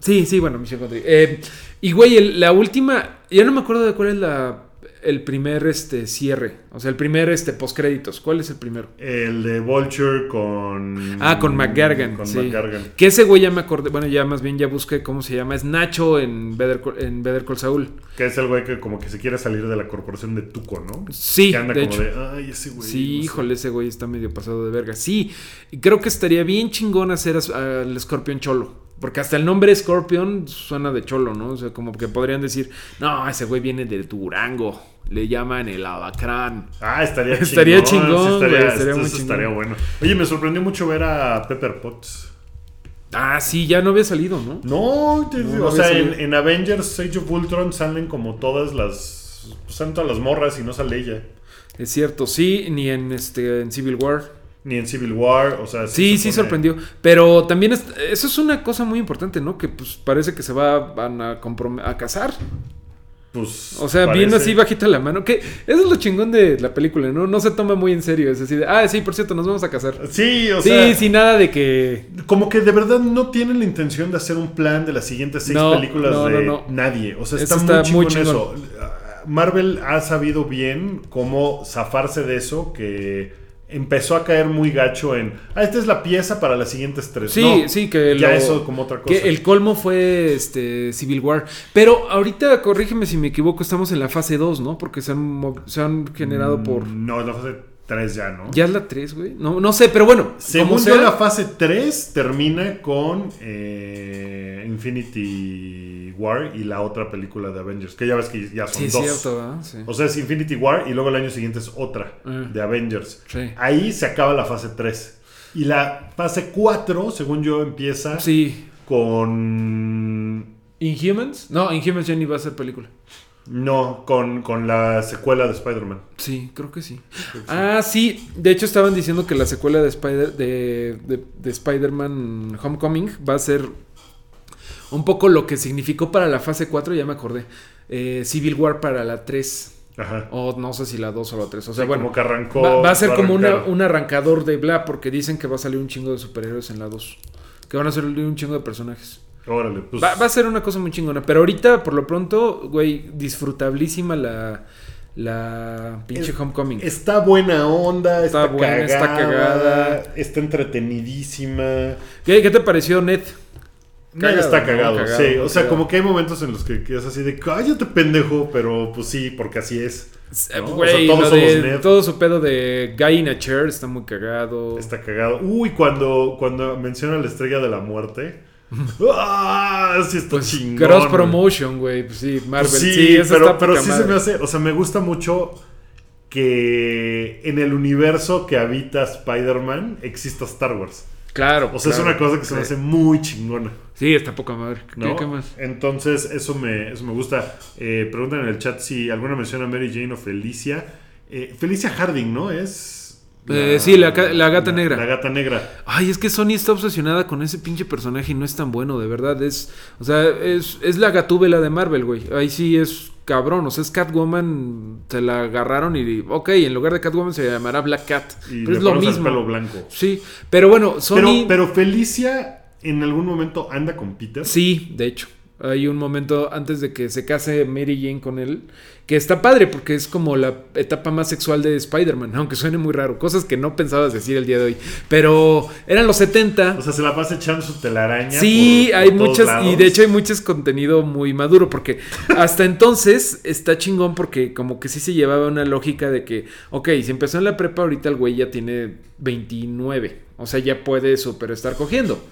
Sí, sí, bueno, Michel Gondry. Eh, y güey, el- la última, ya no me acuerdo de cuál es la el primer este cierre, o sea, el primer este postcréditos. ¿Cuál es el primero? El de Vulture con... Ah, con McGargan. Con sí. McGargan. Que ese güey ya me acordé, bueno, ya más bien ya busqué cómo se llama, es Nacho en Better, Call- en Better Call Saul. Que es el güey que como que se quiere salir de la corporación de Tuco, ¿no? Sí, que anda de como hecho. de, ay, ese güey. Sí, no sé". híjole, ese güey está medio pasado de verga. Sí, y creo que estaría bien chingón hacer al Scorpion Cholo. Porque hasta el nombre Scorpion suena de cholo, ¿no? O sea, como que podrían decir, no, ese güey viene de Durango. Le llaman el alacrán. Ah, estaría chingón. Estaría chingón, estaría, güey, estaría muy estaría chingón. bueno. Oye, me sorprendió mucho ver a Pepper Potts. Ah, sí, ya no había salido, ¿no? No, te- No, no o sea, en, Avengers Age of Ultron salen como todas las. Pues salen todas las morras y no sale ella. Es cierto, sí, ni en este en Civil War. Ni en Civil War, o sea. Sí, se sí pone- sorprendió. Pero también es- eso es una cosa muy importante, ¿no? Que pues parece que se va, van a, a casar. Pues. O sea, parece- bien así bajita la mano. Que eso es lo chingón de la película, ¿no? No se toma muy en serio. Es así de, ah, sí, por cierto, nos vamos a casar. Sí, o sí, sea. sin nada de que. Como que de verdad no tienen la intención de hacer un plan de las siguientes seis No, películas no, de no, nadie. O sea, está, está muy muy chingón, chingón. eso. Marvel ha sabido bien cómo zafarse de eso que empezó a caer muy gacho en. Ah, esta es la pieza para las siguientes tres. Sí, No, sí, que ya lo- eso como otra cosa. Que el colmo fue este Civil War. Pero ahorita, corrígeme si me equivoco, estamos en la fase 2, ¿no? Porque se han, se han generado por. Mm, No, es la fase 3 ya, ¿no? ¿Ya es la 3, güey? No, no sé, pero bueno. Según como yo, sea- la fase 3 termina con eh, Infinity War y la otra película de Avengers, que ya ves que ya son Sí, dos. cierto. O sea, es Infinity War y luego el año siguiente es otra Ah. de Avengers. Sí. Ahí se acaba la fase 3. Y la fase 4, según yo, empieza Sí. con... ¿Inhumans? No, Inhumans ya ni va a ser película. No, con, con la secuela de Spider-Man. Sí, creo que sí. Ah, sí. De hecho, estaban diciendo que la secuela de, Spider, de, de- de Spider-Man Homecoming va a ser un poco lo que significó para la fase 4, ya me acordé. Eh, Civil War para la 3. Ajá. O no sé si la 2 o la 3. O sea, Sí, bueno. como que arrancó... Va, va a ser va como una- un arrancador de bla, porque dicen que va a salir un chingo de superhéroes en la 2. Que van a salir un chingo de personajes. Órale, pues... Va, va a ser una cosa muy chingona. Pero ahorita, por lo pronto, güey, disfrutablísima la, la pinche Es- Homecoming. Está buena onda, está, Está buena, cagada, está cagada. está entretenidísima. ¿Qué, qué te pareció Ned? Ned Cagado, está ¿no? cagado, sí. O sea, cagado. como que hay momentos en los que, que es así de cállate, pendejo, pero pues sí, porque así es. O sea, todos de- somos Ned. todo su pedo de Guy in a Chair está muy cagado. Está cagado. Uy, cuando, cuando menciona la estrella de la muerte. ¡Ah! Sí, está Pues chingón. cross promotion, güey. Pues sí, Marvel. Pues sí, sí, eso pero, está pero sí se me hace. O sea, me gusta mucho que en el universo que habita Spider-Man exista Star Wars. Claro. O sea, claro. es una cosa que se me hace muy chingona. Sí, está poca madre. ¿Qué, ¿no? qué más? Entonces, eso me, eso me gusta. Eh, preguntan en el chat si alguna menciona a Mary Jane o Felicia. Eh, Felicia Harding, ¿no? Es. Eh, sí, la gata negra. La gata negra. Ay, es que Sony está obsesionada con ese pinche personaje y no es tan bueno, de verdad. Es, o sea, es, es la gatúbela de Marvel, güey. Ahí sí es cabrón. O sea, es Catwoman, se la agarraron y, ok, en lugar de Catwoman se llamará Black Cat. Y pero es lo mismo. pelo blanco. Sí, pero bueno, Sony... Pero, pero Felicia en algún momento anda con Peter. Sí, de hecho. Hay un momento antes de que se case Mary Jane con él, que está padre porque es como la etapa más sexual de Spider-Man, aunque suene muy raro, cosas que no pensabas decir el día de hoy. Pero eran los 70. O sea, se la pasa echando su telaraña. Sí, por- hay muchas, y de hecho hay muchos contenido muy maduro, porque hasta entonces está chingón porque como que sí se llevaba una lógica de que, ok, si empezó en la prepa, ahorita el güey ya tiene 29, o sea, ya puede super estar cogiendo.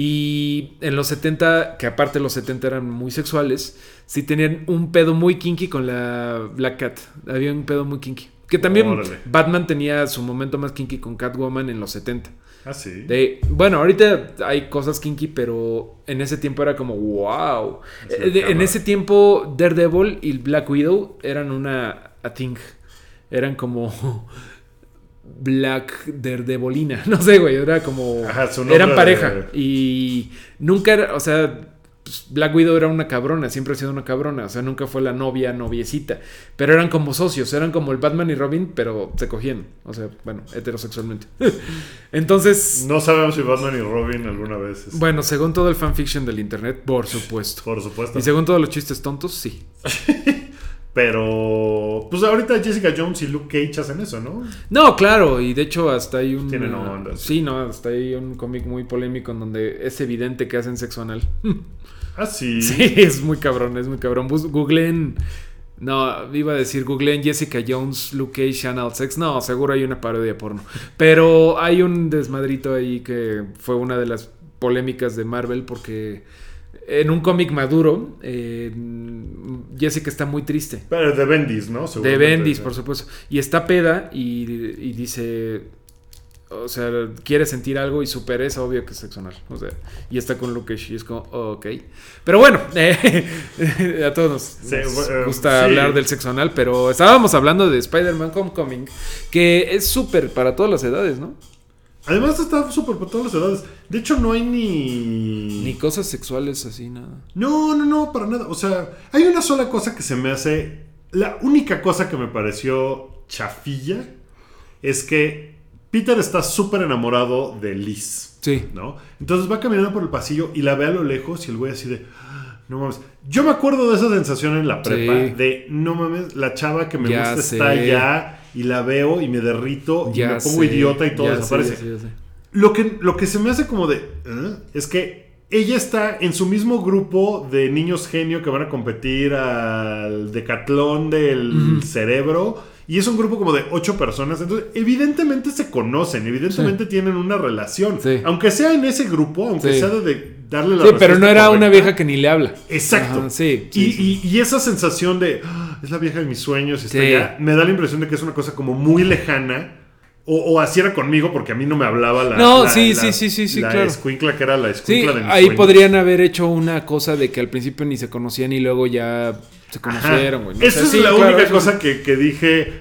Y en los 70, que aparte los 70 eran muy sexuales, sí tenían un pedo muy kinky con la Black Cat, había un pedo muy kinky. Que también Órale. Batman tenía su momento más kinky con Catwoman en los 70. Ah, sí. De, bueno, ahorita hay cosas kinky, pero en ese tiempo era como, wow. Eh, de- en ese tiempo, Daredevil y Black Widow eran una a thing. Eran como Black Daredevilina. No sé, güey. Era como. Ajá, su eran de- pareja. Y nunca era. O sea. pues, Black Widow era una cabrona, siempre ha sido una cabrona, o sea, nunca fue la novia, noviecita, pero eran como socios, eran como el Batman y Robin, pero se cogían, o sea, bueno, heterosexualmente. Entonces, No sabemos si Batman y Robin alguna vez. es- bueno, según todo el fanfiction del internet, por supuesto. Por supuesto. Y según todos los chistes tontos, sí. Pero. Pues ahorita Jessica Jones y Luke Cage hacen eso, ¿no? No, claro, y de hecho hasta hay un... Tienen onda, Sí, no, hasta hay un cómic muy polémico en donde es evidente que hacen sexo anal. Ah, sí. Sí, es muy cabrón, es muy cabrón. Googleen... No, iba a decir googleen Jessica Jones, Luke Cage, Anal Sex. No, seguro hay una parodia porno. Pero hay un desmadrito ahí que fue una de las polémicas de Marvel porque en un cómic maduro eh, Jessica está muy triste. Pero de Bendis, ¿no? De Bendis, por supuesto. Y está peda y, y dice. O sea, quiere sentir algo y su pereza, obvio que es sexual. O sea, y está con Luke Cage y es como, oh, ok. Pero bueno, eh, a todos nos, Sí, nos bueno, gusta hablar del sexo anal, pero estábamos hablando de Spider-Man Homecoming, que es súper para todas las edades, ¿no? Además está súper para todas las edades. De hecho, no hay ni... Ni cosas sexuales así, nada. No, no, no, para nada. O sea, hay una sola cosa que se me hace. La única cosa que me pareció chafilla es que Peter está súper enamorado de Liz. Sí. ¿No? Entonces va caminando por el pasillo y la ve a lo lejos y el güey así de. "Ah, No mames. Yo me acuerdo de esa sensación en la prepa Sí. de no mames, la chava que me Ya gusta sé. está allá y la veo y me derrito y me pongo sé, idiota y todo sé, desaparece. ya sé, ya sé. Lo que, lo que se me hace como de. ¿eh? Es que ella está en su mismo grupo de niños genio que van a competir al decatlón del cerebro. Y es un grupo como de ocho personas. Entonces, evidentemente se conocen, evidentemente tienen una relación. Sí. Aunque sea en ese grupo, aunque Sí. sea de, darle la Sí, pero no era una vieja que ni le habla. Exacto. Ajá, sí, y, esa sensación de "Ah, es la vieja de mis sueños, está Sí. allá", me da la impresión de que es una cosa como muy lejana. O, o así era conmigo porque a mí no me hablaba la. No, la- sí, la- sí, sí, sí, sí, la claro. escuincla que era la Sí, escuincla de mis ahí sueños. podrían haber hecho una cosa de que al principio ni se conocían y luego ya se conocieron, güey. No Esa sé, es sí, la claro, única eso- cosa que, que dije.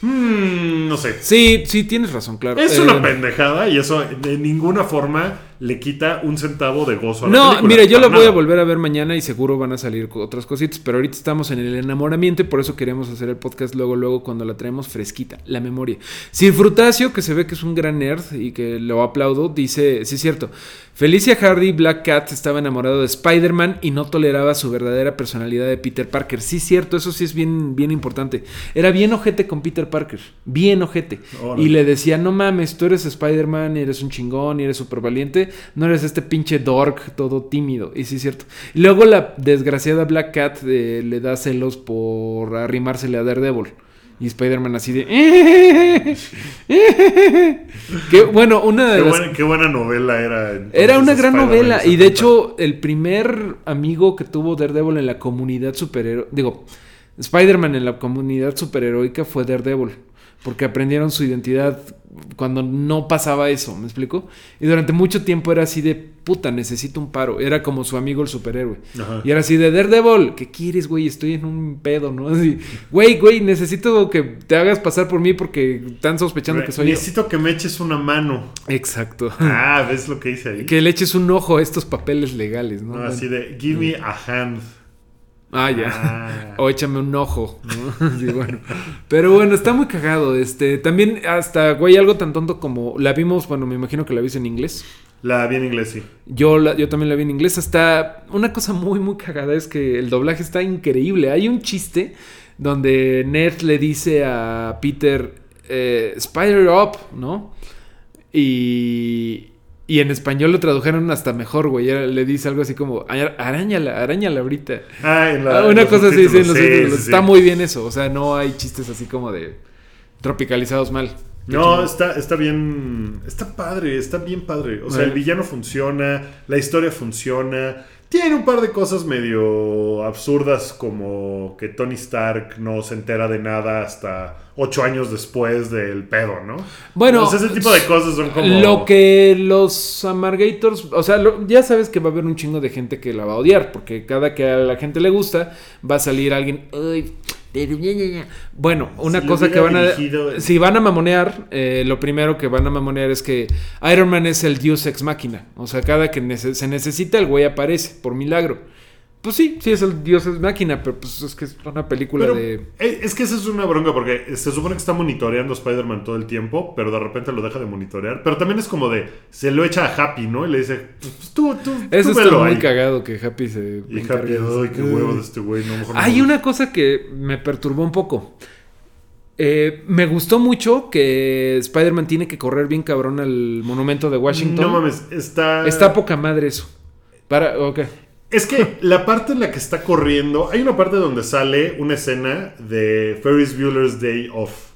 "Hmm, no sé. Sí, sí, tienes razón, claro. Es Eh, una pendejada y eso de ninguna forma le quita un centavo de gozo a la No, película. mire, yo la Para voy a volver a ver mañana y seguro van a salir otras cositas, pero ahorita estamos en el enamoramiento y por eso queremos hacer el podcast luego, luego cuando la traemos fresquita, la memoria. Sir Frutacio, que se ve que es un gran nerd y que lo aplaudo, dice, sí es cierto, Felicia Hardy, Black Cat, estaba enamorado de Spider-Man y no toleraba su verdadera personalidad de Peter Parker. Sí es cierto, eso sí es bien, bien importante. Era bien ojete con Peter Parker, bien ojete. Y le decía, no mames, tú eres Spider-Man, y eres un chingón, y eres súper valiente, no eres este pinche dork todo tímido. Y sí es cierto. Y luego la desgraciada Black Cat eh, le da celos por arrimársele a Daredevil. Y Spider-Man así de... que bueno, una de Qué las... buena, qué buena novela era. entonces, Era una gran novela. Y de 70. hecho, el primer amigo que tuvo Daredevil en la comunidad superheroica. Digo, Spider-Man en la comunidad superheroica fue Daredevil. Porque aprendieron su identidad cuando no pasaba eso, ¿me explico? Y durante mucho tiempo era así de puta, necesito un paro. Era como su amigo el superhéroe. Ajá. Y era así de Daredevil, ¿qué quieres, güey? Estoy en un pedo, ¿no? Así, güey, güey, necesito que te hagas pasar por mí porque están sospechando que soy yo. Necesito que me eches una mano. Exacto. Ah, ¿ves lo que hice ahí? Que le eches un ojo a estos papeles legales, ¿no? No, así de, give me a hand. Ah, ya. Ah. O échame un ojo, ¿no? Sí, bueno. Pero bueno, está muy cagado. Este, también hasta, güey, algo tan tonto como la vimos, bueno, me imagino que la viste en inglés. La vi en inglés, sí. Yo, la- yo también la vi en inglés. Hasta una cosa muy, muy cagada es que el doblaje está increíble. Hay un chiste donde Ned le dice a Peter, eh, Spider Up, ¿no? Y, y en español lo tradujeron hasta mejor, güey. Le dice algo así como, "Ara- arañala, arañala ahorita. Ah, en la, una cosa así, sí, en los Sí, sí. Está muy bien eso. O sea, no hay chistes así como de tropicalizados mal. No, está, está bien. Está padre, está bien padre. O sea, el villano funciona, la historia funciona. Tiene un par de cosas medio absurdas, como que Tony Stark no se entera de nada hasta ocho años después del pedo, ¿no? Bueno, ese tipo de cosas son como. Lo que los Amargators, o sea, lo- ya sabes que va a haber un chingo de gente que la va a odiar, porque cada que a la gente le gusta, va a salir alguien, "Ay. Bueno, una Si cosa que van a. Si van a mamonear, eh, lo primero que van a mamonear es que Iron Man es el Deus ex máquina. O sea, cada que nece- se necesita, el güey aparece, por milagro. Pues sí, sí es el Dios ex máquina, pero pues es que es una película Pero de. eh, es que esa es una bronca porque se supone que está monitoreando Spider-Man todo el tiempo, pero de repente lo deja de monitorear. Pero también es como de, se lo echa a Happy, ¿no? Y le dice, pues tú, tú, Eso tú está muy ahí. cagado que Happy se. Y Happy, ay, qué huevo de este güey. No, mejor Hay una cosa que me perturbó un poco. Eh, me gustó mucho que Spider-Man tiene que correr bien cabrón al monumento de Washington. No mames, está... Está poca madre eso. Para, ok. Es que la parte en la que está corriendo, hay una parte donde sale una escena de Ferris Bueller's Day Off.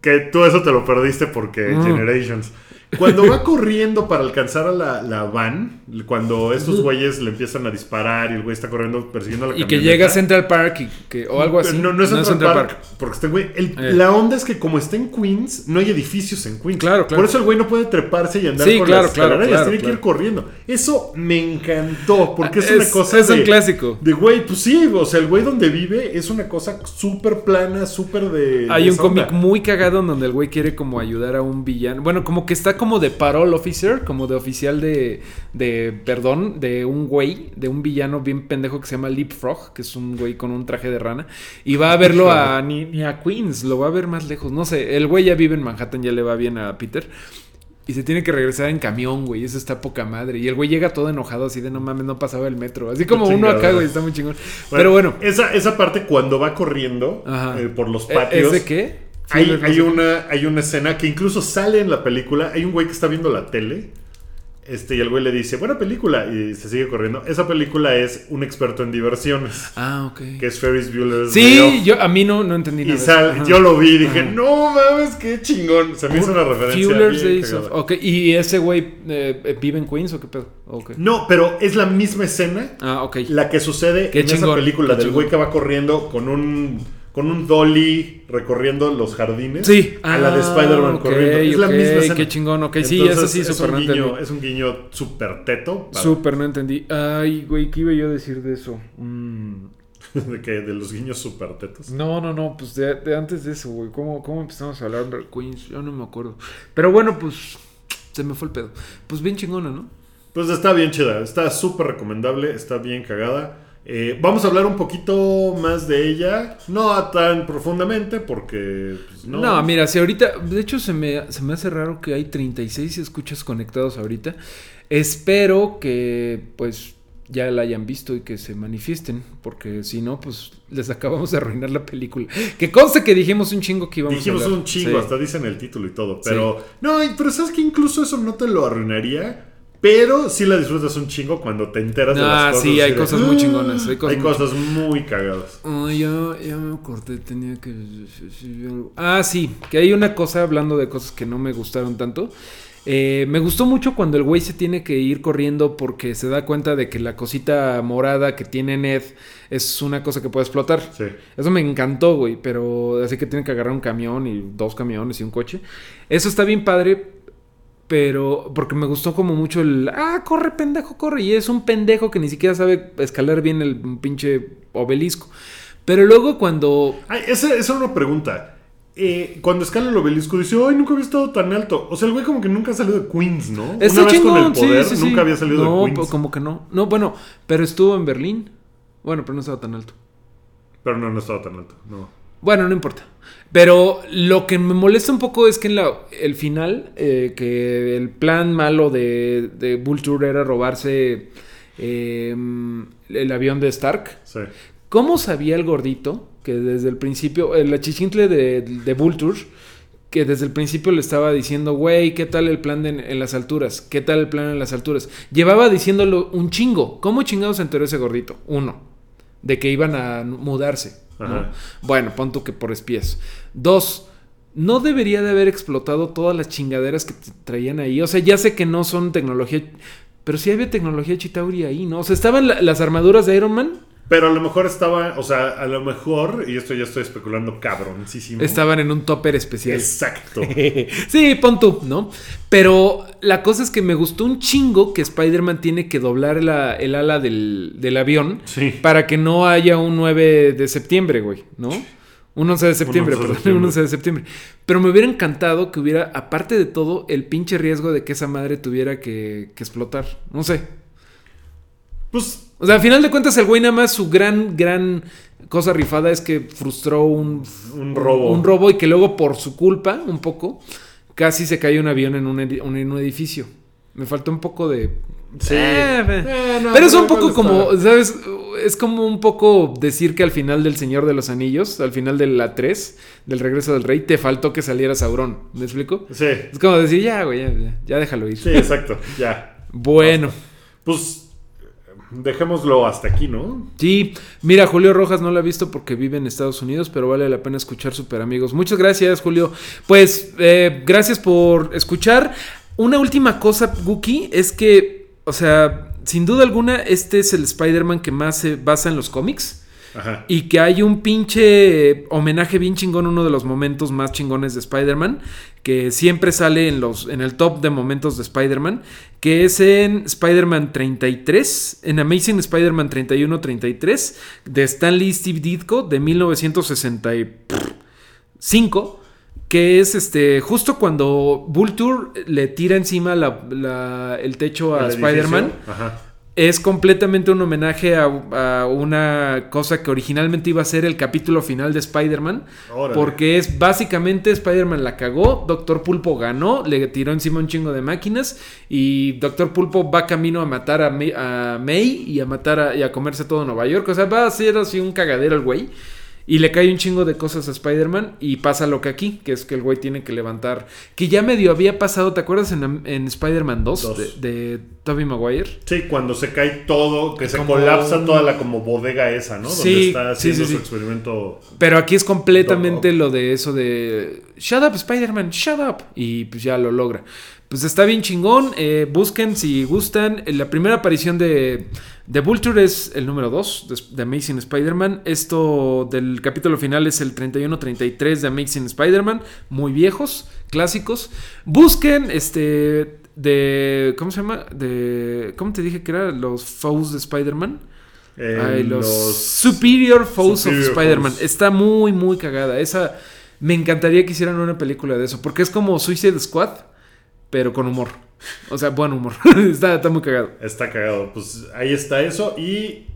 Que tú eso te lo perdiste porque Mm. Generations. Cuando va corriendo para alcanzar a la, la van, cuando estos güeyes le empiezan a disparar y el güey está corriendo persiguiendo a la Y que llega a Central Park y que, o algo así. No, no es Central, Park, Porque este güey. el- Eh. La onda es que, como está en Queens, no hay edificios en Queens. Claro, claro. Por eso el güey no puede treparse y andar Sí, por claro, las claro, claro, tiene que ir corriendo. Eso me encantó. Porque es, Es- una cosa. es un de- clásico. De güey, pues sí, o sea, el güey donde vive es una cosa súper plana, súper de. Hay de un cómic muy cagado en donde el güey quiere como ayudar a un villano. Bueno, como que está como de parole officer, como de oficial de, de perdón, de un güey, de un villano bien pendejo que se llama Leapfrog, que es un güey con un traje de rana. Y va a verlo a ni, ni a Queens, lo va a ver más lejos. No sé, el güey ya vive en Manhattan, ya le va bien a Peter. Y se tiene que regresar en camión, güey. Eso está poca madre. Y el güey llega todo enojado, así de no mames, no pasaba el metro. Así como uno acá, güey, está muy chingón. Pero bueno, Esa, esa parte cuando va corriendo eh, por los ¿e- patios. ¿es de qué? Hay, una, hay una escena que incluso sale en la película. Hay un güey que está viendo la tele. Este, y el güey le dice, buena película. Y se sigue corriendo. Esa película es un experto en diversiones. Ah, ok. Que es Ferris Bueller's Sí, yo a mí no, no entendí Y nada. de sal- yo lo vi y dije, no mames, qué chingón. Se me hizo una referencia. Bien Days of-. Ok, ¿y ese güey eh, vive en Queens o qué pedo? Ok. No, pero es la misma escena Ah, ok. la que sucede Qué en esa película del chingón. güey que va corriendo con un con un dolly recorriendo los jardines Sí. a la de Ah, Spider-Man corriendo. Es la misma escena. qué chingón, ok, sí, eso sí, es súper un no guiño, entendí. Es un guiño súper teto. para- Súper no entendí. Ay, güey, ¿qué iba yo a decir de eso? Mm. de, que, de los guiños súper tetos. No, no, no, pues de, de antes de eso, güey. ¿Cómo, ¿Cómo empezamos a hablar de Queens? Yo no me acuerdo. Pero bueno, pues se me fue el pedo. Pues bien chingona, ¿no? Pues está bien chida, está súper recomendable, está bien cagada. Eh, vamos a hablar un poquito más de ella, no tan profundamente porque pues, no. No, mira, si ahorita, de hecho se me, se me hace raro que hay 36 escuchas conectados ahorita. Espero que pues ya la hayan visto y que se manifiesten, porque si no, pues les acabamos de arruinar la película. Que conste que dijimos un chingo que íbamos Dijimos a hablar. un chingo, Sí. hasta dicen el título y todo. Pero, no, pero sabes que incluso eso no te lo arruinaría. Pero sí la disfrutas un chingo cuando te enteras de las Ah, cosas. sí, hay de, cosas muy "Ah". chingonas, hay cosas hay muy cosas muy cagadas. Ah, ya, ya me acordé, tenía que... Ah, sí, que hay una cosa, hablando de cosas que no me gustaron tanto. Eh, me gustó mucho cuando el güey se tiene que ir corriendo porque se da cuenta de que la cosita morada que tiene Ned es una cosa que puede explotar. Sí. Eso me encantó, güey, pero así que tiene que agarrar un camión y dos camiones y un coche. Eso está bien padre, pero porque me gustó como mucho el, ah, corre pendejo, corre. Y es un pendejo que ni siquiera sabe escalar bien el pinche obelisco. Pero luego cuando... Ay, esa, esa es una pregunta. Eh, cuando escala el obelisco dice, ay, nunca había estado tan alto. O sea, el güey como que nunca ha salido de Queens, ¿no? Está Una vez con el chingón, sí, poder, sí, sí. nunca había salido no, de Queens. pues, como que no. No, bueno, pero estuvo en Berlín. Bueno, pero no estaba tan alto. Pero no, no estaba tan alto, no. Bueno, no importa. Pero lo que me molesta un poco es que en la, el final, eh, que el plan malo de, de Vulture era robarse eh, el avión de Stark. Sí. ¿Cómo sabía el gordito que desde el principio, el achichintle de, de Vulture, que desde el principio le estaba diciendo, güey, ¿qué tal el plan de en, en las alturas? ¿Qué tal el plan en las alturas? Llevaba diciéndolo un chingo. ¿Cómo chingados se enteró ese gordito? Uno, de que iban a mudarse. Bueno, pon tú que por espías. Dos, no debería de haber explotado todas las chingaderas que traían ahí. O sea, ya sé que no son tecnología, pero sí había tecnología Chitauri ahí, ¿no? O sea, estaban la- las armaduras de Iron Man Pero a lo mejor estaba, o sea, a lo mejor, y esto ya estoy especulando cabroncísimo. Estaban en un topper especial. Exacto. sí, pon tú, ¿no? Pero la cosa es que me gustó un chingo que Spider-Man tiene que doblar la- el ala del, del avión Sí. para que no haya un 9 de septiembre, güey, ¿no? Un 11 de septiembre, 11 de perdón, septiembre. un 11 de septiembre. Pero me hubiera encantado que hubiera, aparte de todo, el pinche riesgo de que esa madre tuviera que, que explotar. No sé. Pues O sea, al final de cuentas, el güey nada más su gran, gran cosa rifada es que frustró un, Un robo. Un robo y que luego, por su culpa, un poco, casi se cayó un avión en un, en un edificio. Me faltó un poco de. Sí. Eh, Eh, no, pero es un poco como, ¿sabes? Es como un poco decir que al final del Señor de los Anillos, al final de la 3, del regreso del rey, te faltó que saliera Sauron. ¿Me explico? Sí. Es como decir, ya, güey, ya, ya, ya déjalo ir. Sí, exacto. Ya. Bueno. Pues dejémoslo hasta aquí, ¿no? Sí, mira, Julio Rojas no lo ha visto porque vive en Estados Unidos, pero vale la pena escuchar Super Amigos. Muchas gracias, Julio. Pues, eh, gracias por escuchar. Una última cosa, Guki, es que, o sea, sin duda alguna, este es el Spider-Man que más se basa en los cómics. Ajá. Y que hay un pinche homenaje bien chingón, uno de los momentos más chingones de Spider-Man, que siempre sale en, los, en el top de momentos de Spider-Man, que es en Spider-Man 33, en Amazing Spider-Man 31-33, de Stan Lee Steve Ditko, de 1965, que es este justo cuando Vulture le tira encima la- la- el techo a. Spider-Man Ajá. Es completamente un homenaje a, a una cosa que originalmente iba a ser el capítulo final de Spider-Man. Porque es básicamente Spider-Man la cagó, Doctor Pulpo ganó, le tiró encima un chingo de máquinas y Doctor Pulpo va camino a matar a May, a May y a matar a, y a comerse todo Nueva York. O sea, va a ser así un cagadero el güey. Y le cae un chingo de cosas a Spider-Man y pasa lo que aquí, que es que el güey tiene que levantar. Que ya medio había pasado, ¿te acuerdas en, en Spider-Man 2, Dos. de, de Tobey Maguire? Sí, cuando se cae todo, que se colapsa toda la como bodega esa, ¿no? Sí, Donde está sí, haciendo sí, su sí. experimento. Pero aquí es completamente lo de eso de Shut up, Spider-Man, shut up. Y pues ya lo logra. Pues está bien chingón. eh, busquen si gustan. La primera aparición de, de Vulture es el número 2 de, Amazing Spider-Man. Esto del capítulo final es el 31-33 de Amazing Spider-Man. Muy viejos, clásicos. Busquen este. De. ¿Cómo se llama? De. ¿Cómo te dije que era? Los foes de Spider-Man. eh, los, Superior Foes Superior of Spider-Man. Está muy, muy cagada. Esa. Me encantaría que hicieran una película de eso. Porque es como Suicide Squad, pero con humor. O sea, buen humor. está, está muy cagado. Está cagado. Pues ahí está eso. Y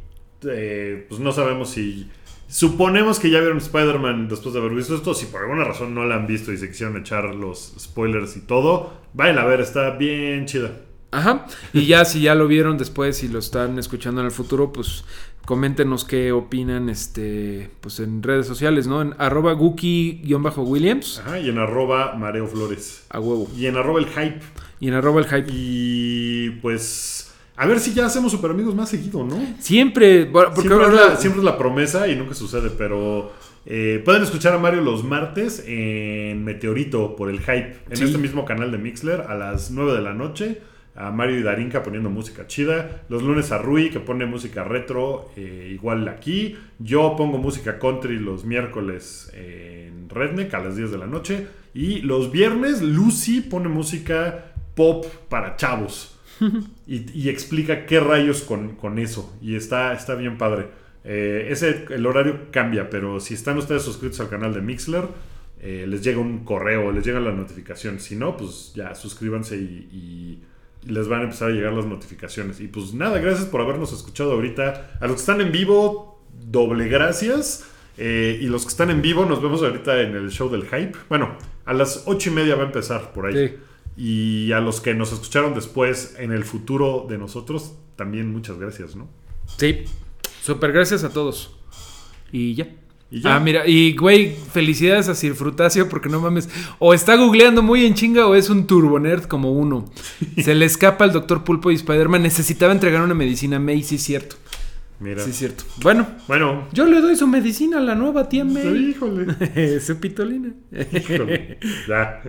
eh, pues no sabemos si. Suponemos que ya vieron Spider-Man después de haber visto esto. Si por alguna razón no la han visto y se quisieron echar los spoilers y todo, vayan a ver, está bien chida. Ajá. Y ya, si ya lo vieron después y lo están escuchando en el futuro, pues coméntenos qué opinan este pues en redes sociales, ¿no? En arroba Guki-Williams. Ajá, y en arroba Mareo Flores. A huevo. Y en arroba el hype. Y en arroba el hype. Y pues. A ver si ya hacemos super amigos más seguido, ¿no? Siempre. Porque siempre, ahora. es la, siempre es la promesa y nunca sucede, pero eh, pueden escuchar a Mario los martes en Meteorito por el hype, en Sí. este mismo canal de Mixler a las 9 de la noche. A Mario y Darinka poniendo música chida. Los lunes a Rui que pone música retro, eh, igual aquí. Yo pongo música country los miércoles en Redneck a las 10 de la noche. Y los viernes Lucy pone música pop para chavos. y, explica qué rayos con, con eso. Y está, está bien padre. Eh, ese, el horario cambia, pero si están ustedes suscritos al canal de Mixler, eh, les llega un correo, les llega la notificación. Si no, pues ya suscríbanse y les van a empezar a llegar las notificaciones. Y pues nada, gracias por habernos escuchado ahorita. A los que están en vivo, doble gracias. Eh, y los que están en vivo, nos vemos ahorita en el show del hype. Bueno, a las ocho y media va a empezar por ahí. Sí. Y a los que nos escucharon después en el futuro de nosotros, también muchas gracias, ¿no? Sí. Super gracias a todos. Y ya. Y ya. Ah, mira, y güey, felicidades a Sir Frutacio porque no mames, o está googleando muy en chinga o es un turbonerd como uno. Se le escapa al Doctor Pulpo y Spider-Man. Necesitaba entregar una medicina a May, sí es cierto. Mira. Sí es cierto. Bueno, Bueno, yo le doy su medicina a la nueva tía May. híjole. su pitolina. híjole. Ya.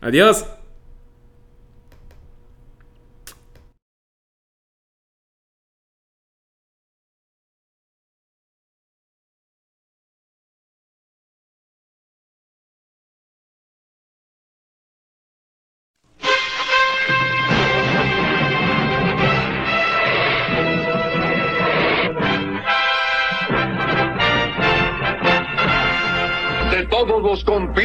Adiós.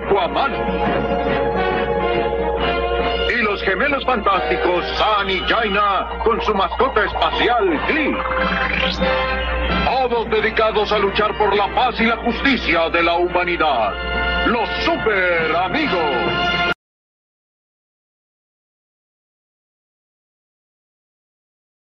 Aquaman. Y los gemelos fantásticos San y Jaina con su mascota espacial Glee. Todos dedicados a luchar por la paz y la justicia de la humanidad. Los super amigos.